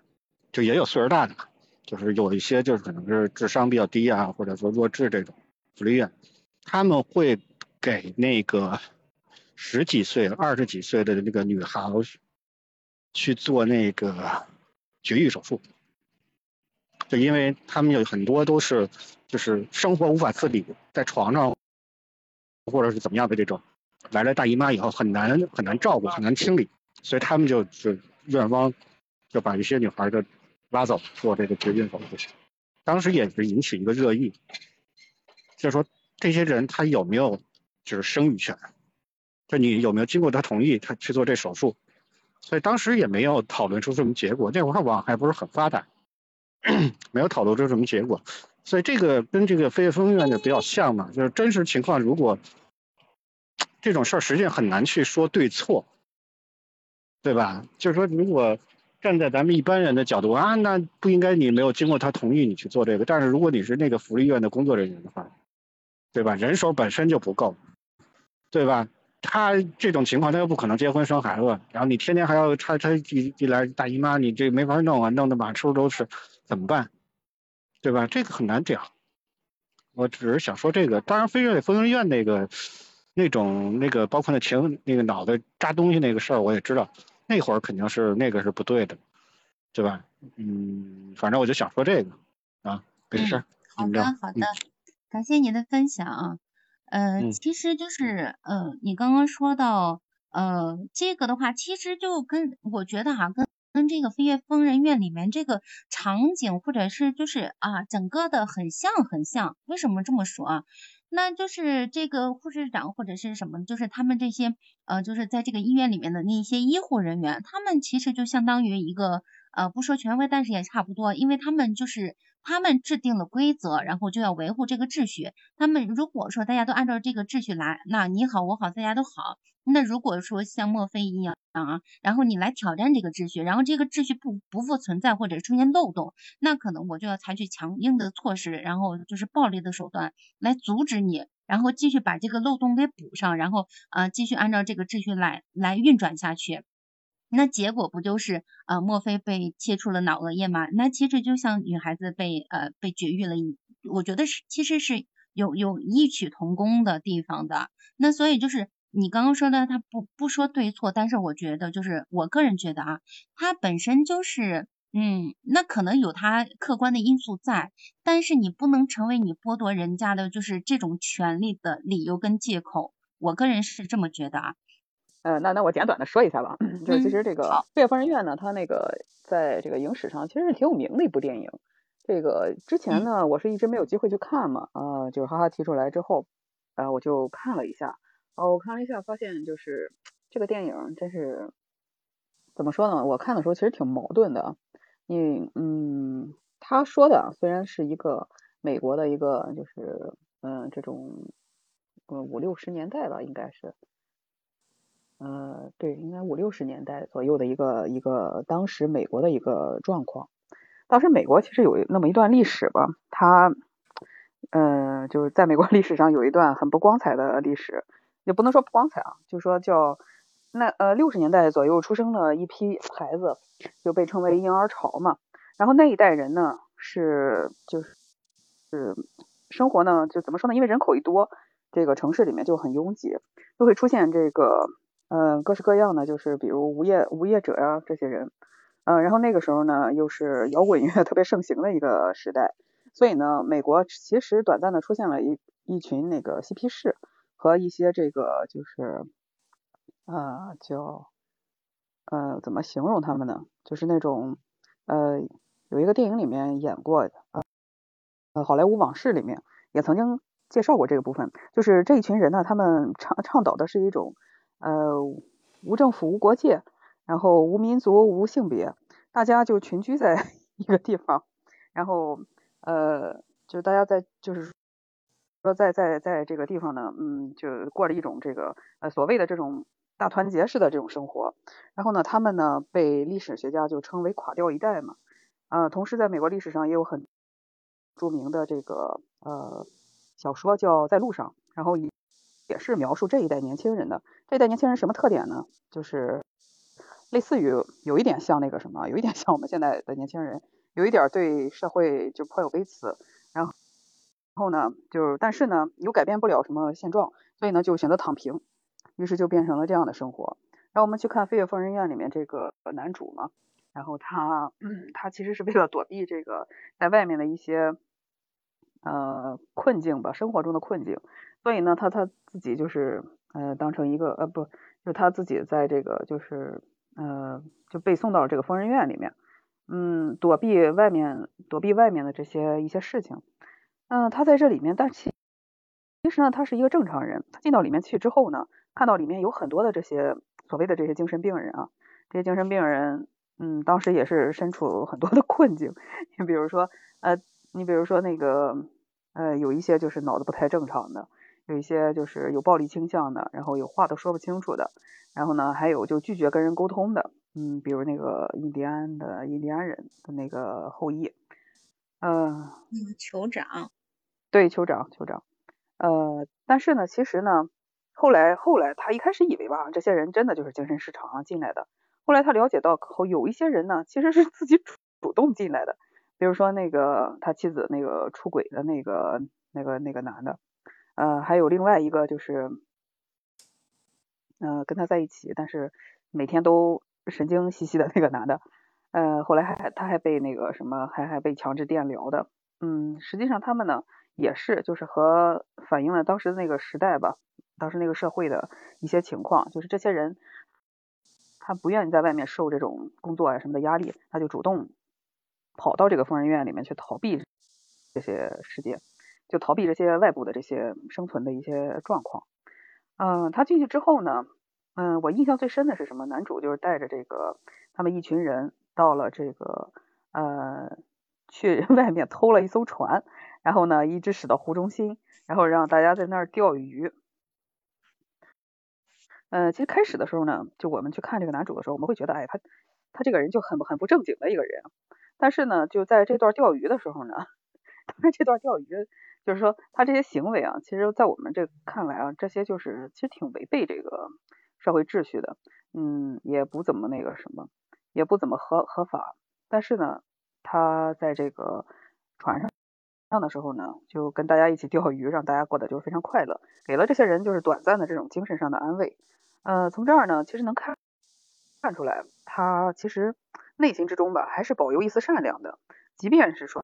就也有岁数大的嘛，就是有一些就是可能是智商比较低啊，或者说弱智这种福利院，他们会给那个十几岁、二十几岁的那个女孩去做那个绝育手术，就因为他们有很多都是就是生活无法自理，在床上。或者是怎么样的这种，来了大姨妈以后很难很难照顾很难清理，所以他们就就院方就把一些女孩就拉走做这个绝育手术，当时也是引起一个热议。就是说这些人他有没有就是生育权，就你有没有经过他同意他去做这手术，所以当时也没有讨论出什么结果，那会儿网还不是很发达，没有讨论出什么结果，所以这个跟这个飞越疯人院就比较像嘛，就是真实情况如果这种事儿实际上很难去说对错，对吧？就是说如果。站在咱们一般人的角度啊，那不应该你没有经过他同意你去做这个。但是如果你是那个福利院的工作人员的话，对吧？人手本身就不够，对吧？他这种情况他又不可能结婚生孩子，然后你天天还要他他一一来大姨妈，你这没法弄啊，弄得满处都是，怎么办？对吧？这个很难讲。我只是想说这个，当然飞瑞疯人院那个那种那个包括那前那个脑袋扎东西那个事儿我也知道。那会儿肯定是那个是不对的，对吧？嗯，反正我就想说这个啊，没事。好的，好的，感谢您的分享。呃，其实就是呃，你刚刚说到呃这个的话，其实就跟我觉得哈，跟跟这个飞越疯人院里面这个场景或者是就是啊整个的很像很像。为什么这么说啊？那就是这个护士长或者是什么，就是他们这些呃，就是在这个医院里面的那些医护人员，他们其实就相当于一个呃，不说权威，但是也差不多，因为他们就是他们制定了规则，然后就要维护这个秩序。他们如果说大家都按照这个秩序来，那你好我好大家都好。那如果说像墨菲一样啊，然后你来挑战这个秩序，然后这个秩序不不复存在或者出现漏洞，那可能我就要采取强硬的措施，然后就是暴力的手段来阻止你，然后继续把这个漏洞给补上，然后啊继续按照这个秩序来来运转下去。那结果不就是啊墨菲被切除了脑额叶吗？那其实就像女孩子被呃被绝育了一，我觉得是其实是有有异曲同工的地方的。那所以就是。你刚刚说的，他不不说对错，但是我觉得就是我个人觉得啊，他本身就是，嗯，那可能有他客观的因素在，但是你不能成为你剥夺人家的就是这种权利的理由跟借口，我个人是这么觉得啊。呃，那那我简短的说一下吧，就是其实这个《飞越疯人院》呢，它那个在这个影史上其实是挺有名的一部电影，这个之前呢我是一直没有机会去看嘛，呃，就是哈哈提出来之后，呃，我就看了一下。哦，我看了一下，发现就是这个电影真是怎么说呢？我看的时候其实挺矛盾的。你嗯，他说的虽然是一个美国的一个就是嗯这种嗯五六十年代吧，应该是，呃对，应该五六十年代左右的一个一个当时美国的一个状况。当时美国其实有那么一段历史吧，它呃就是在美国 历史上有一段很不光彩的历史。也不能说不光彩啊，就说叫那呃六十年代左右出生了一批孩子，就被称为婴儿潮嘛。然后那一代人呢是就是是生活呢就怎么说呢？因为人口一多，这个城市里面就很拥挤，就会出现这个嗯各式各样的，就是比如无业无业者呀这些人，嗯，然后那个时候呢又是摇滚乐特别盛行的一个时代，所以呢美国其实短暂的出现了一一群那个嬉皮士。和一些这个就是呃叫呃怎么形容他们呢？就是那种呃有一个电影里面演过的呃好莱坞往事里面也曾经介绍过这个部分，就是这一群人呢，他们倡倡导的是一种呃无政府无国界，然后无民族无性别，大家就群居在 一个地方，然后呃就大家在就是。说在在在这个地方呢，嗯，就过了一种这个呃所谓的这种大团结式的这种生活。然后呢，他们呢被历史学家就称为垮掉一代嘛。呃，同时在美国历史上也有很著名的这个呃小说叫《在路上》，然后以也是描述这一代年轻人的。这一代年轻人什么特点呢？就是类似于有一点像那个什么，有一点像我们现在的年轻人，有一点对社会就颇有微词，然后。然后呢，就是但是呢，又改变不了什么现状，所以呢，就选择躺平，于是就变成了这样的生活。然后我们去看《飞越疯人院》里面这个男主嘛，然后他 他其实是为了躲避这个在外面的一些呃困境吧，生活中的困境，所以呢，他他自己就是呃当成一个呃不，就他自己在这个就是呃就被送到了这个疯人院里面，嗯，躲避外面躲避外面的这些一些事情。嗯，他在这里面，但其其实呢，他是一个正常人。他进到里面去之后呢，看到里面有很多的这些所谓的这些精神病人啊，这些精神病人，嗯，当时也是身处很多的困境。你 比如说，呃，你比如说那个，呃，有一些就是脑子不太正常的，有一些就是有暴力倾向的，然后有话都说不清楚的，然后呢，还有就拒绝跟人沟通的，嗯，比如那个印第安的印第安人的那个后裔，嗯，那个酋长，对，酋长，酋长。呃，但是呢，其实呢，后来后来他一开始以为吧，这些人真的就是精神失常进来的。后来他了解到，后有一些人呢，其实是自己主主动进来的。比如说那个他妻子那个出轨的那个那个那个男的，呃，还有另外一个就是，呃，跟他在一起，但是每天都神经兮兮的那个男的，呃，后来还他还被那个什么，还还被强制电疗的。嗯，实际上他们呢。也是，就是和反映了当时那个时代吧，当时那个社会的一些情况，就是这些人他不愿意在外面受这种工作啊什么的压力，他就主动跑到这个疯人院里面去逃避这些世界，就逃避这些外部的这些生存的一些状况。嗯，他进去之后呢，嗯，我印象最深的是什么？男主就是带着这个他们一群人到了这个呃，去 外面偷了一艘船。然后呢，一直驶到湖中心，然后让大家在那儿钓鱼。嗯，其实开始的时候呢，就我们去看这个男主的时候，我们会觉得，哎，他他这个人就很很不正经的一个人。但是呢，就在这段钓鱼的时候呢，当 然这段钓鱼就是说他这些行为啊，其实在我们这看来啊，这些就是其实挺违背这个社会秩序的，嗯，也不怎么那个什么，也不怎么合合法。但是呢，他在这个船上。上的时候呢，就跟大家一起钓鱼，让大家过得就是非常快乐，给了这些人就是短暂的这种精神上的安慰。呃，从这儿呢，其实能看看出来，他其实内心之中吧，还是保留一丝善良的，即便是说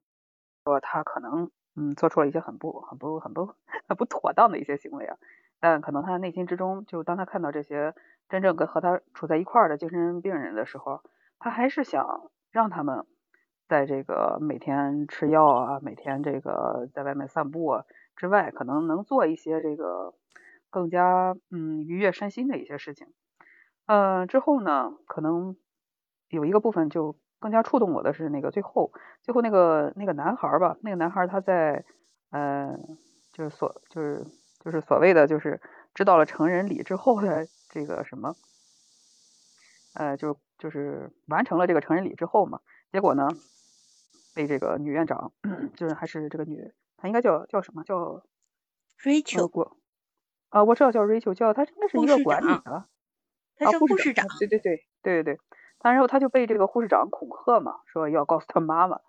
说他可能嗯做出了一些很不很不很不 很不妥当的一些行为啊，但可能他内心之中，就当他看到这些真正跟和他处在一块儿的精神病人的时候，他还是想让他们。在这个每天吃药啊，每天这个在外面散步啊之外，可能能做一些这个更加嗯愉悦身心的一些事情。嗯，之后呢，可能有一个部分就更加触动我的是那个最后，最后那个那个男孩吧，那个男孩他在呃就是所就是就是所谓的就是知道了成人礼之后的这个什么呃就就是完成了这个成人礼之后嘛，结果呢。被这个女院长，就是还是这个女，她应该叫叫什么叫？Rachel 过啊，我知道叫 Rachel，叫她应该是一个管理的，她是护士长。对对对对对对，然后他就被这个护士长恐吓嘛，说要告诉他妈妈。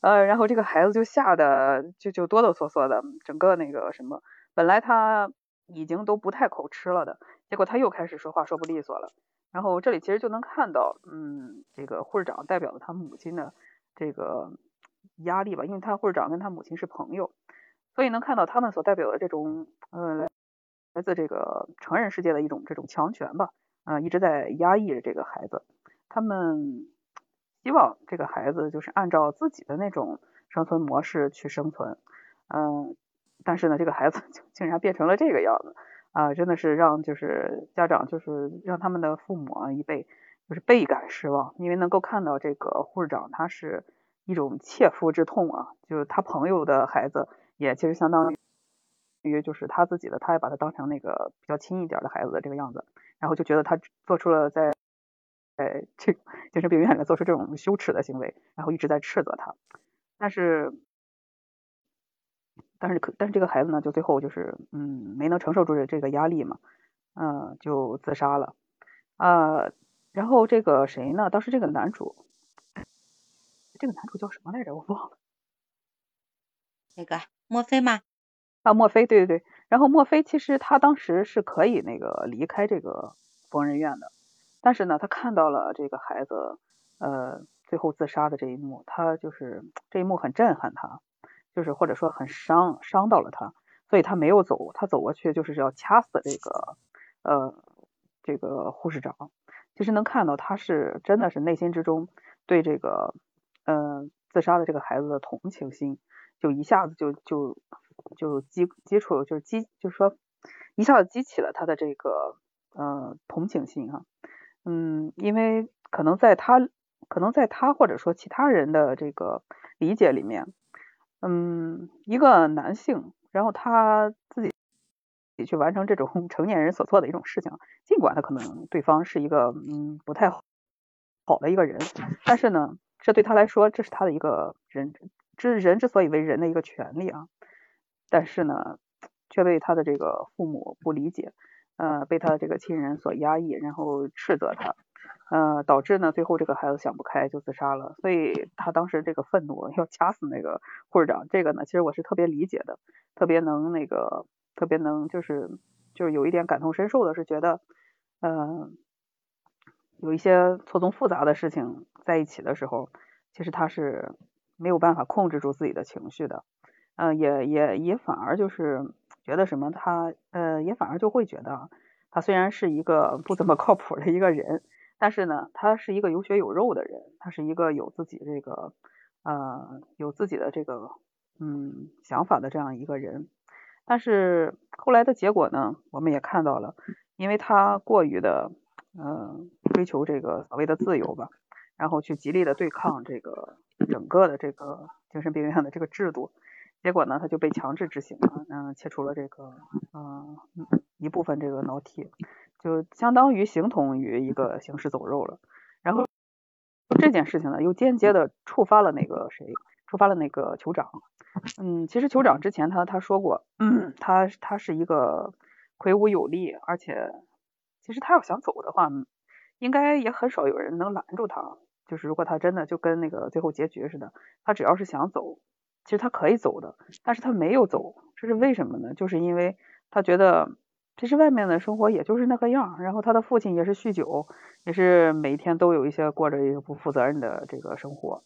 呃，然后这个孩子就吓得就就哆哆嗦嗦的，整个那个什么，本来他已经都不太口吃了的，结果他又开始说话说不利索了。然后这里其实就能看到，嗯，这个护士长代表了他母亲的。这个压力吧，因为他护士长跟他母亲是朋友，所以能看到他们所代表的这种，呃，来自这个成人世界的一种这种强权吧，啊，一直在压抑着这个孩子。他们希望这个孩子就是按照自己的那种生存模式去生存，嗯，但是呢，这个孩子竟然变成了这个样子，啊，真的是让就是家长就是让他们的父母啊一辈。就是倍感失望，因为能够看到这个护士长，他是一种切肤之痛啊。就是他朋友的孩子，也其实相当于于就是他自己的，他也把他当成那个比较亲一点的孩子的这个样子，然后就觉得他做出了在在这精神病院里做出这种羞耻的行为，然后一直在斥责他。但是但是可但是这个孩子呢，就最后就是嗯没能承受住这这个压力嘛，嗯就自杀了啊。然后这个谁呢？当时这个男主，这个男主叫什么来着？我忘了。那个墨菲吗？啊，墨菲，对对对。然后墨菲其实他当时是可以那个离开这个疯人院的，但是呢，他看到了这个孩子呃最后自杀的这一幕，他就是这一幕很震撼他，就是或者说很伤伤到了他，所以他没有走，他走过去就是要掐死这个呃这个护士长。其实能看到他是真的是内心之中对这个嗯自杀的这个孩子的同情心，就一下子就就就基基础就是激就是说一下子激起了他的这个呃同情心哈，嗯，因为可能在他可能在他或者说其他人的这个理解里面，嗯，一个男性，然后他自己去完成这种 成年人所做的一种事情，尽管他可能对方是一个嗯不太好好的一个人，但是呢，这对他来说这是他的一个人。这人之所以为人的一个权利啊，但是呢，却被他的这个父母不理解，呃，被他的这个亲人所压抑，然后斥责他，呃，导致呢，最后这个孩子想不开就自杀了。所以他当时这个愤怒要掐死那个护士长，这个呢，其实我是特别理解的，特别能那个，特别能就是就是有一点感同身受的，是觉得，呃，有一些错综复杂的事情在一起的时候，其实他是。没有办法控制住自己的情绪的，嗯，也也也反而就是觉得什么，他呃也反而就会觉得，他虽然是一个不怎么靠谱的一个人，但是呢，他是一个有血有肉的人，他是一个有自己这个呃有自己的这个嗯想法的这样一个人，但是后来的结果呢，我们也看到了，因为他过于的嗯追求这个所谓的自由吧，然后去极力的对抗这个。整个的这个精神病院的这个制度，结果呢，他就被强制执行了，嗯，切除了这个，嗯，一部分这个脑体，就相当于形同于一个行尸走肉了。然后这件事情呢，又间接的触发了那个谁，触发了那个酋长。嗯，其实酋长之前他他说过，嗯他他是一个魁梧有力，而且其实他要想走的话，应该也很少有人能拦住他。就是如果他真的就跟那个最后结局似的，他只要是想走，其实他可以走的，但是他没有走，这是为什么呢？就是因为他觉得其实外面的生活也就是那个样，然后他的父亲也是酗酒，也是每一天都有一些过着一个不负责任的这个生活，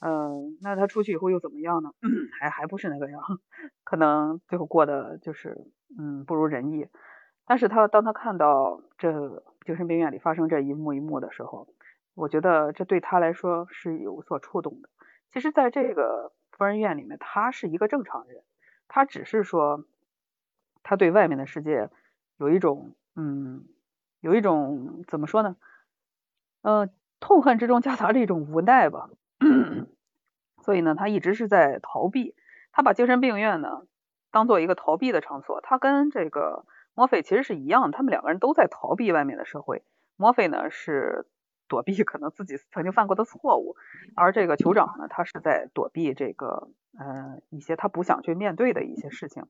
嗯，那他出去以后又怎么样呢？还还不是那个样，可能最后过得就是嗯不如人意，但是他当他看到这精神病院里发生这一幕一幕的时候。我觉得这对他来说是有所触动的。其实，在这个疯人院里面，他是一个正常人，他只是说，他对外面的世界有一种，嗯，有一种怎么说呢？嗯，痛恨之中夹杂着一种无奈吧。所以呢，他一直是在逃避。他把精神病院呢当做一个逃避的场所。他跟这个墨菲其实是一样，他们两个人都在逃避外面的社会。墨菲呢是。躲避可能自己曾经犯过的错误，而这个酋长呢，他是在躲避这个呃一些他不想去面对的一些事情，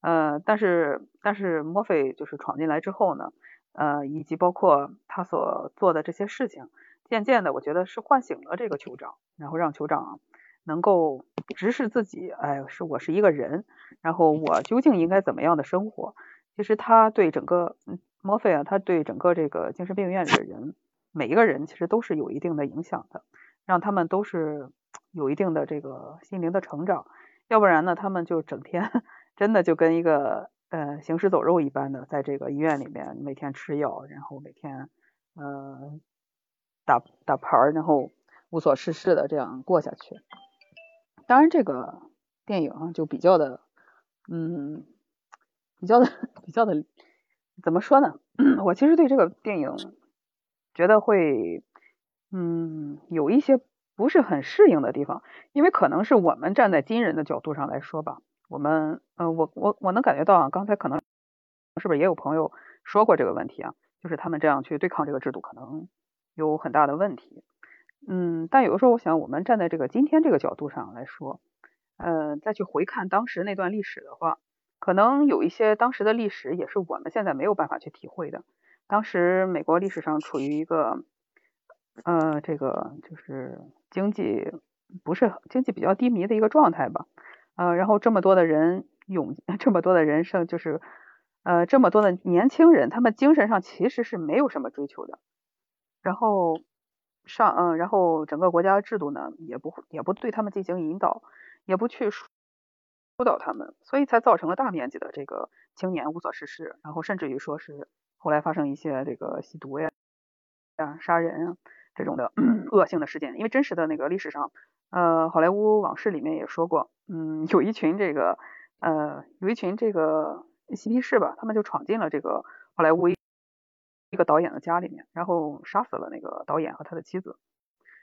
呃，但是但是墨菲就是闯进来之后呢，呃，以及包括他所做的这些事情，渐渐的我觉得是唤醒了这个酋长，然后让酋长能够直视自己，哎，是我是一个人，然后我究竟应该怎么样的生活？其实他对整个墨菲啊，他对整个这个精神病院里的人。每一个人其实都是有一定的影响的，让他们都是有一定的这个心灵的成长，要不然呢，他们就整天真的就跟一个呃行尸走肉一般的，在这个医院里面每天吃药，然后每天呃打打牌，然后无所事事的这样过下去。当然，这个电影就比较的嗯比较的 比较的怎么说呢？我其实对这个电影。觉得会，嗯，有一些不是很适应的地方，因为可能是我们站在金人的角度上来说吧，我们，呃，我我我能感觉到啊，刚才可能是不是也有朋友说过这个问题啊，就是他们这样去对抗这个制度，可能有很大的问题，嗯，但有的时候我想，我们站在这个今天这个角度上来说，呃，再去回看当时那段历史的话，可能有一些当时的历史也是我们现在没有办法去体会的。当时美国历史上处于一个，呃，这个就是经济不是经济比较低迷的一个状态吧，呃，然后这么多的人涌，这么多的人生，就是呃这么多的年轻人，他们精神上其实是没有什么追求的，然后上，嗯，然后整个国家制度呢，也不也不对他们进行引导，也不去疏导他们，所以才造成了大面积的这个青年无所事事，然后甚至于说是。后来发生一些这个吸毒呀、啊杀人啊这种的恶性的事件，因为真实的那个历史上，呃，好莱坞往事里面也说过，嗯，有一群这个呃，有一群这个嬉皮士吧，他们就闯进了这个好莱坞一个导演的家里面，然后杀死了那个导演和他的妻子。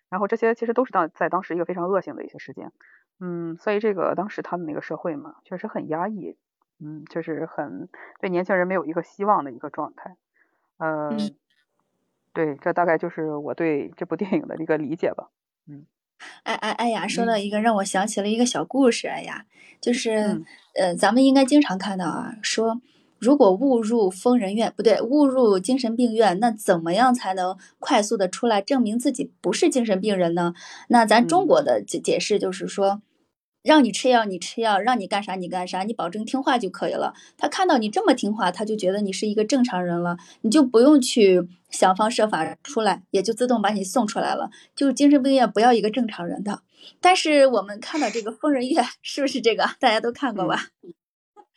然后这些其实都是当在当时一个非常恶性的一些事件。嗯，所以这个当时他们那个社会嘛，确实很压抑，嗯，就是很对年轻人没有一个希望的一个状态。嗯，对，这大概就是我对这部电影的一个理解吧。嗯。哎哎哎呀，说到一个让我想起了一个小故事。哎呀，就是呃，咱们应该经常看到啊，说如果误入疯人院，不对，误入精神病院，那怎么样才能快速的出来证明自己不是精神病人呢？那咱中国的解解释就是说。让你吃药，你吃药；让你干啥，你干啥。你保证听话就可以了。他看到你这么听话，他就觉得你是一个正常人了，你就不用去想方设法出来，也就自动把你送出来了。就是精神病院不要一个正常人的。但是我们看到这个疯人院，是不是这个？大家都看过吧？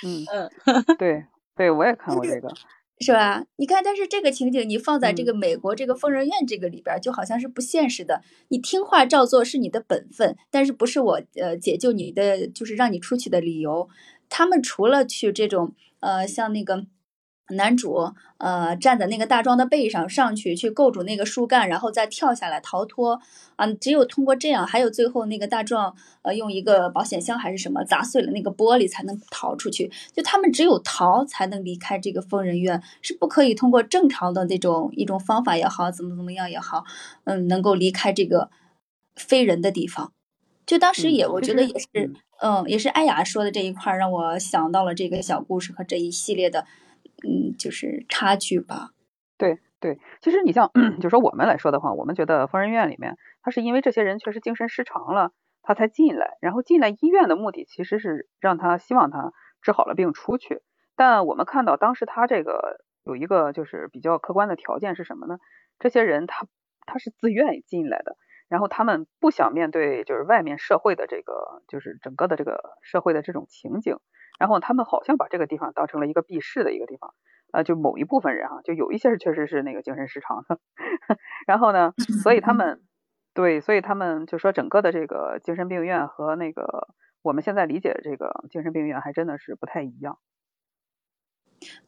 嗯嗯，对对，我也看过这个。是吧？你看，但是这个情景你放在这个美国这个疯人院这个里边，就好像是不现实的。你听话照做是你的本分，但是不是我呃解救你的，就是让你出去的理由。他们除了去这种呃像那个。男主呃站在那个大壮的背上上去去够住那个树干，然后再跳下来逃脱啊！只有通过这样，还有最后那个大壮呃用一个保险箱还是什么砸碎了那个玻璃才能逃出去。就他们只有逃才能离开这个疯人院，是不可以通过正常的那种一种方法也好，怎么怎么样也好，嗯，能够离开这个非人的地方。就当时也我觉得也是，嗯，也是艾雅说的这一块让我想到了这个小故事和这一系列的。嗯，就是差距吧。对对，其实你像，就说我们来说的话，我们觉得疯人院里面，他是因为这些人确实精神失常了，他才进来。然后进来医院的目的其实是让他希望他治好了病出去。但我们看到当时他这个有一个就是比较客观的条件是什么呢？这些人他他是自愿进来的，然后他们不想面对就是外面社会的这个就是整个的这个社会的这种情景。然后他们好像把这个地方当成了一个避世的一个地方，呃，就某一部分人哈，就有一些是确实是那个精神失常的，然后呢，所以他们对，所以他们就说整个的这个精神病院和那个我们现在理解的这个精神病院还真的是不太一样。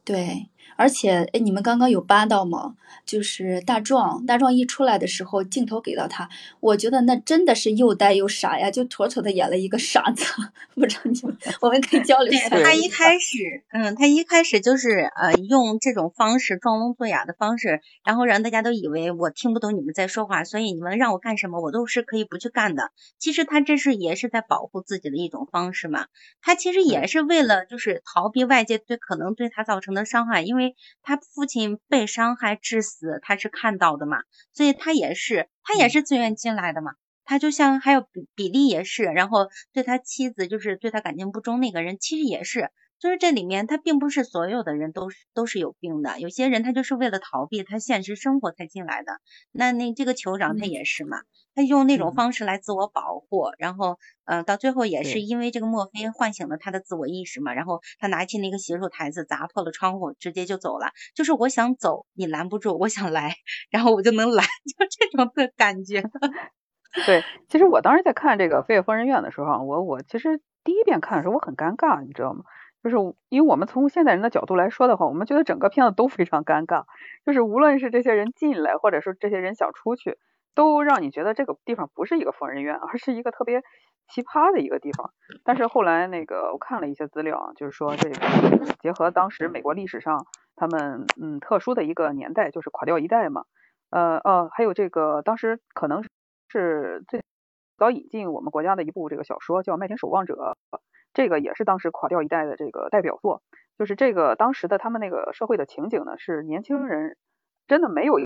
对，而且哎，你们刚刚有扒到吗？就是大壮，大壮一出来的时候，镜头给到他，我觉得那真的是又呆又傻呀，就妥妥的演了一个傻子。不知道你们，我们可以交流一下。他一开始，嗯，他一开始就是呃，用这种方式装聋作哑的方式，然后让大家都以为我听不懂你们在说话，所以你们让我干什么，我都是可以不去干的。其实他这是也是在保护自己的一种方式嘛。他其实也是为了就是逃避外界对可能对他。造成的伤害，因为他父亲被伤害致死，他是看到的嘛，所以他也是他也是自愿进来的嘛。他就像还有比比利也是，然后对他妻子就是对他感情不忠那个人，其实也是，就是这里面他并不是所有的人都是都是有病的，有些人他就是为了逃避他现实生活才进来的。那那这个酋长他也是嘛。他用那种方式来自我保护，然后，呃，到最后也是因为这个墨菲唤醒了他的自我意识嘛，然后他拿起那个洗手台子砸破了窗户，直接就走了。就是我想走，你拦不住；我想来，然后我就能来，就这种的感觉。对，其实我当时在看这个《飞越疯人院》的时候，我我其实第一遍看的时候我很尴尬，你知道吗？就是因为我们从现代人的角度来说的话，我们觉得整个片子都非常尴尬，就是无论是这些人进来，或者说这些人想出去。都让你觉得这个地方不是一个疯人院，而是一个特别奇葩的一个地方。但是后来那个我看了一些资料，就是说这个结合当时美国历史上他们嗯特殊的一个年代，就是垮掉一代嘛。呃呃，还有这个当时可能是最早引进我们国家的一部这个小说叫《麦田守望者》，这个也是当时垮掉一代的这个代表作。就是这个当时的他们那个社会的情景呢，是年轻人真的没有。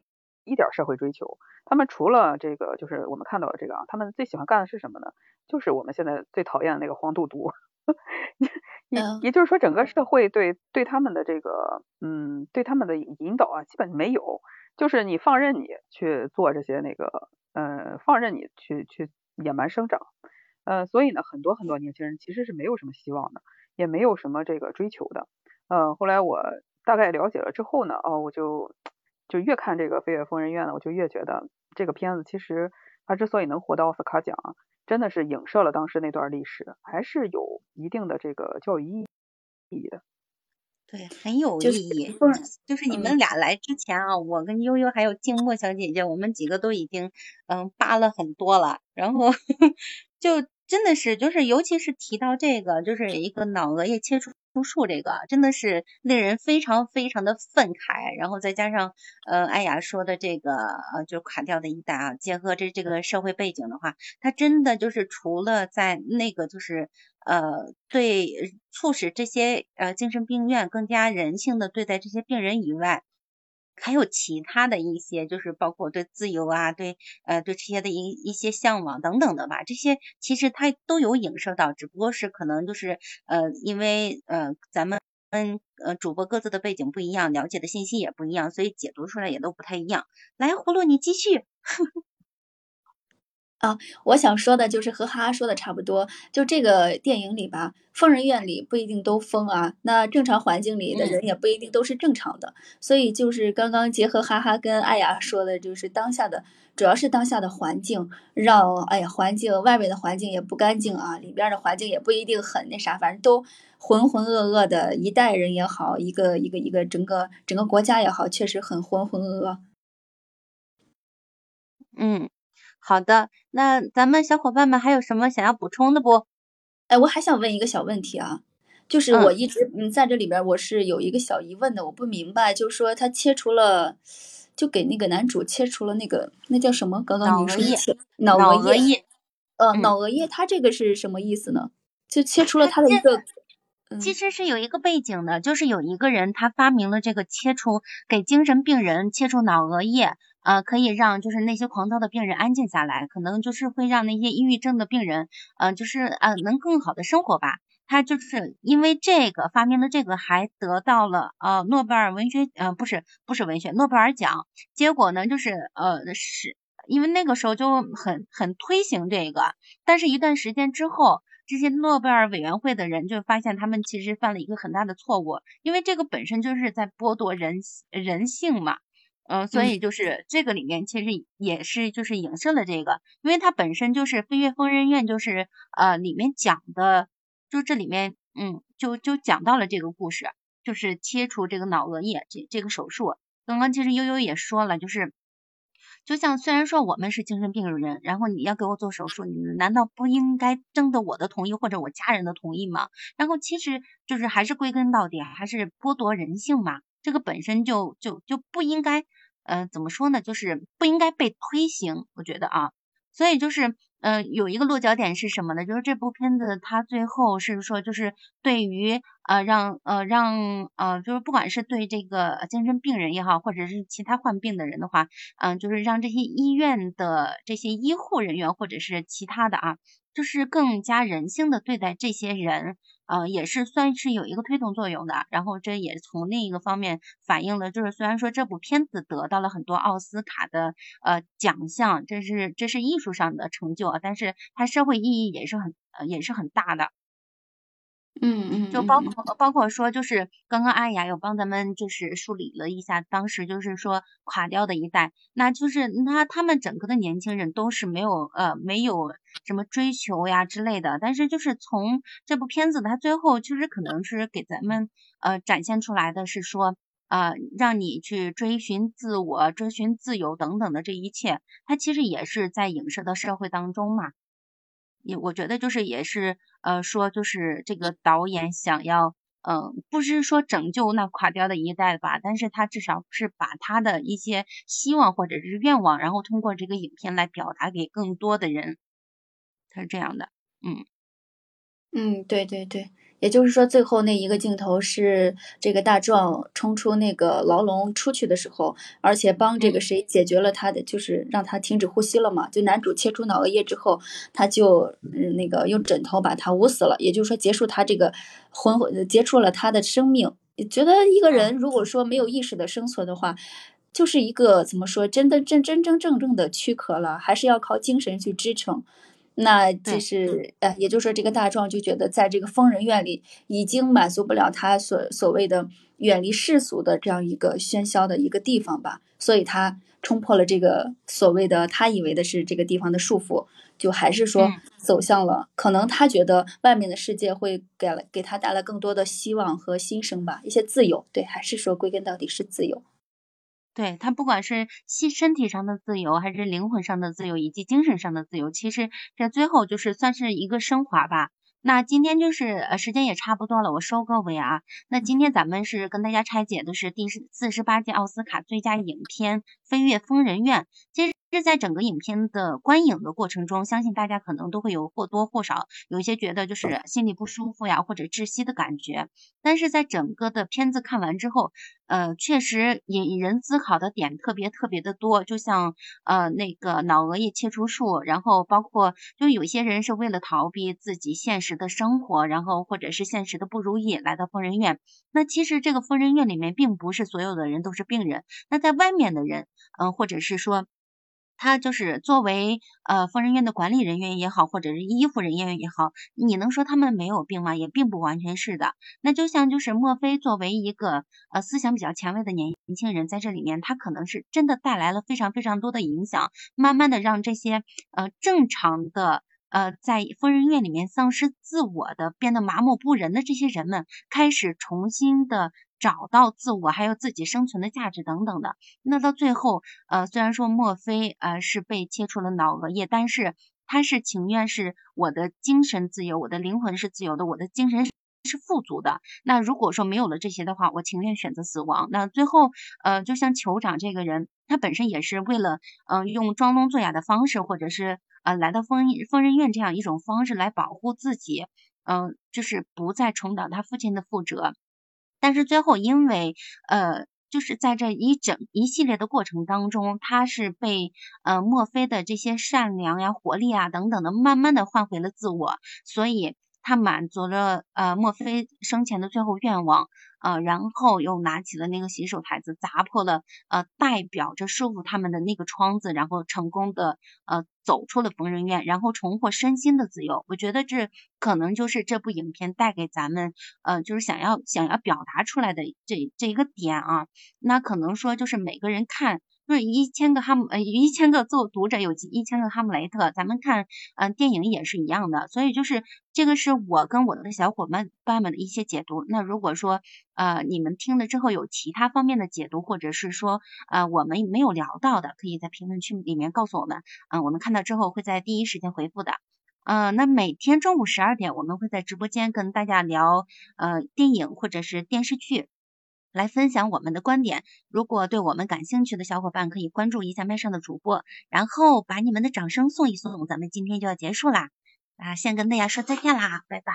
一点社会追求，他们除了这个，就是我们看到的这个啊，他们最喜欢干的是什么呢？就是我们现在最讨厌的那个黄赌毒。也也就是说，整个社会对对他们的这个，嗯，对他们的引导啊，基本没有，就是你放任你去做这些那个，呃，放任你去去野蛮生长，呃，所以呢，很多很多年轻人其实是没有什么希望的，也没有什么这个追求的。呃，后来我大概了解了之后呢，哦，我就。就越看这个《飞越疯人院》呢，我就越觉得这个片子其实它之所以能获得奥斯卡奖，真的是影射了当时那段历史，还是有一定的这个教育意义的。对，很有意义。就是你们俩来之前啊，我跟悠悠还有静默小姐姐，我们几个都已经嗯扒了很多了，然后 就。真的是，就是尤其是提到这个，就是一个脑额叶切除术，这个真的是令人非常非常的愤慨。然后再加上，呃，艾雅说的这个，呃，就垮掉的一代啊，结合这这个社会背景的话，他真的就是除了在那个就是，呃，对促使这些呃精神病院更加人性的对待这些病人以外。还有其他的一些，就是包括对自由啊，对呃对这些的一一些向往等等的吧，这些其实它都有影射到，只不过是可能就是呃因为呃咱们嗯呃主播各自的背景不一样，了解的信息也不一样，所以解读出来也都不太一样。来，葫芦你继续。啊，我想说的就是和哈哈说的差不多，就这个电影里吧，疯人院里不一定都疯啊，那正常环境里的人也不一定都是正常的，所以就是刚刚结合哈哈跟艾雅说的，就是当下的主要是当下的环境，让哎呀环境外面的环境也不干净啊，里边的环境也不一定很那啥，反正都浑浑噩噩的，一代人也好，一个一个一个整个整个国家也好，确实很浑浑噩噩。嗯。好的，那咱们小伙伴们还有什么想要补充的不？哎，我还想问一个小问题啊，就是我一直嗯在这里边我是有一个小疑问的，我不明白，就是说他切除了，就给那个男主切除了那个那叫什么？刚刚你说的脑额叶，呃，脑额叶，他这个是什么意思呢？就切除了他的一个，其实是有一个背景的，就是有一个人他发明了这个切除给精神病人切除脑额叶。呃，可以让就是那些狂躁的病人安静下来，可能就是会让那些抑郁症的病人，嗯，就是呃能更好的生活吧。他就是因为这个发明的这个，还得到了呃诺贝尔文学，呃不是不是文学诺贝尔奖。结果呢，就是呃是因为那个时候就很很推行这个，但是一段时间之后，这些诺贝尔委员会的人就发现他们其实犯了一个很大的错误，因为这个本身就是在剥夺人人性嘛。嗯，所以就是这个里面其实也是就是影射了这个，因为它本身就是《飞跃疯人院》，就是呃里面讲的，就这里面嗯就就讲到了这个故事，就是切除这个脑额叶这这个手术。刚刚其实悠悠也说了，就是就像虽然说我们是精神病人，然后你要给我做手术，你难道不应该征得我的同意或者我家人的同意吗？然后其实就是还是归根到底还是剥夺人性嘛。这个本身就就就不应该，呃，怎么说呢？就是不应该被推行，我觉得啊，所以就是，呃，有一个落脚点是什么呢？就是这部片子它最后是说，就是对于呃让呃让呃就是不管是对这个精神病人也好，或者是其他患病的人的话，嗯，就是让这些医院的这些医护人员或者是其他的啊，就是更加人性的对待这些人。呃，也是算是有一个推动作用的，然后这也从另一个方面反映了，就是虽然说这部片子得到了很多奥斯卡的呃奖项，这是这是艺术上的成就啊，但是它社会意义也是很呃也是很大的。嗯嗯，就包括包括说，就是刚刚阿雅有帮咱们就是梳理了一下，当时就是说垮掉的一代，那就是那他们整个的年轻人都是没有呃没有什么追求呀之类的，但是就是从这部片子它最后其实可能是给咱们呃展现出来的是说呃让你去追寻自我、追寻自由等等的这一切，它其实也是在影射到社会当中嘛。也我觉得就是也是呃说就是这个导演想要嗯不是说拯救那垮掉的一代吧，但是他至少是把他的一些希望或者是愿望，然后通过这个影片来表达给更多的人，他是这样的，嗯嗯对对对。也就是说，最后那一个镜头是这个大壮冲出那个牢笼出去的时候，而且帮这个谁解决了他的，就是让他停止呼吸了嘛。就男主切除脑额叶之后，他就嗯那个用枕头把他捂死了，也就是说结束他这个魂魂结束了他的生命。觉得一个人如果说没有意识的生存的话，就是一个怎么说，真的真真真正正的躯壳了，还是要靠精神去支撑。那就是呃，也就是说，这个大壮就觉得，在这个疯人院里，已经满足不了他所所谓的远离世俗的这样一个喧嚣的一个地方吧，所以他冲破了这个所谓的他以为的是这个地方的束缚，就还是说走向了，可能他觉得外面的世界会给了给他带来更多的希望和新生吧，一些自由。对，还是说归根到底是自由。对他不管是身身体上的自由，还是灵魂上的自由，以及精神上的自由，其实这最后就是算是一个升华吧。那今天就是呃时间也差不多了，我收个尾啊。那今天咱们是跟大家拆解的是第四十八届奥斯卡最佳影片《飞越疯人院》。其实。这在整个影片的观影的过程中，相信大家可能都会有或多或少有一些觉得就是心里不舒服呀，或者窒息的感觉。但是在整个的片子看完之后，呃，确实引人思考的点特别特别的多。就像呃那个脑额叶切除术，然后包括就有些人是为了逃避自己现实的生活，然后或者是现实的不如意来到疯人院。那其实这个疯人院里面并不是所有的人都是病人，那在外面的人，嗯，或者是说。他就是作为呃疯人院的管理人员也好，或者是医护人员也好，你能说他们没有病吗？也并不完全是的。那就像就是墨菲作为一个呃思想比较前卫的年年轻人，在这里面他可能是真的带来了非常非常多的影响，慢慢的让这些呃正常的呃在疯人院里面丧失自我的、变得麻木不仁的这些人们，开始重新的。找到自我，还有自己生存的价值等等的。那到最后，呃，虽然说墨菲呃是被切除了脑额叶，但是他是情愿是我的精神自由，我的灵魂是自由的，我的精神是富足的。那如果说没有了这些的话，我情愿选择死亡。那最后，呃，就像酋长这个人，他本身也是为了，嗯，用装聋作哑的方式，或者是呃来到疯疯人院这样一种方式来保护自己，嗯，就是不再重蹈他父亲的覆辙。但是最后，因为呃，就是在这一整一系列的过程当中，他是被呃墨菲的这些善良呀、活力啊等等的，慢慢的换回了自我，所以。他满足了呃墨菲生前的最后愿望，呃，然后又拿起了那个洗手台子，砸破了呃代表着师傅他们的那个窗子，然后成功的呃走出了疯人院，然后重获身心的自由。我觉得这可能就是这部影片带给咱们呃就是想要想要表达出来的这这一个点啊。那可能说就是每个人看。就是一千个哈姆呃一千个做读者有一千个哈姆雷特，咱们看嗯电影也是一样的，所以就是这个是我跟我的小伙伴伴们的一些解读。那如果说呃你们听了之后有其他方面的解读，或者是说呃我们没有聊到的，可以在评论区里面告诉我们，嗯我们看到之后会在第一时间回复的。嗯那每天中午十二点我们会在直播间跟大家聊呃电影或者是电视剧。来分享我们的观点。如果对我们感兴趣的小伙伴，可以关注一下麦上的主播，然后把你们的掌声送一送。咱们今天就要结束啦，啊，先跟大家说再见啦，拜拜。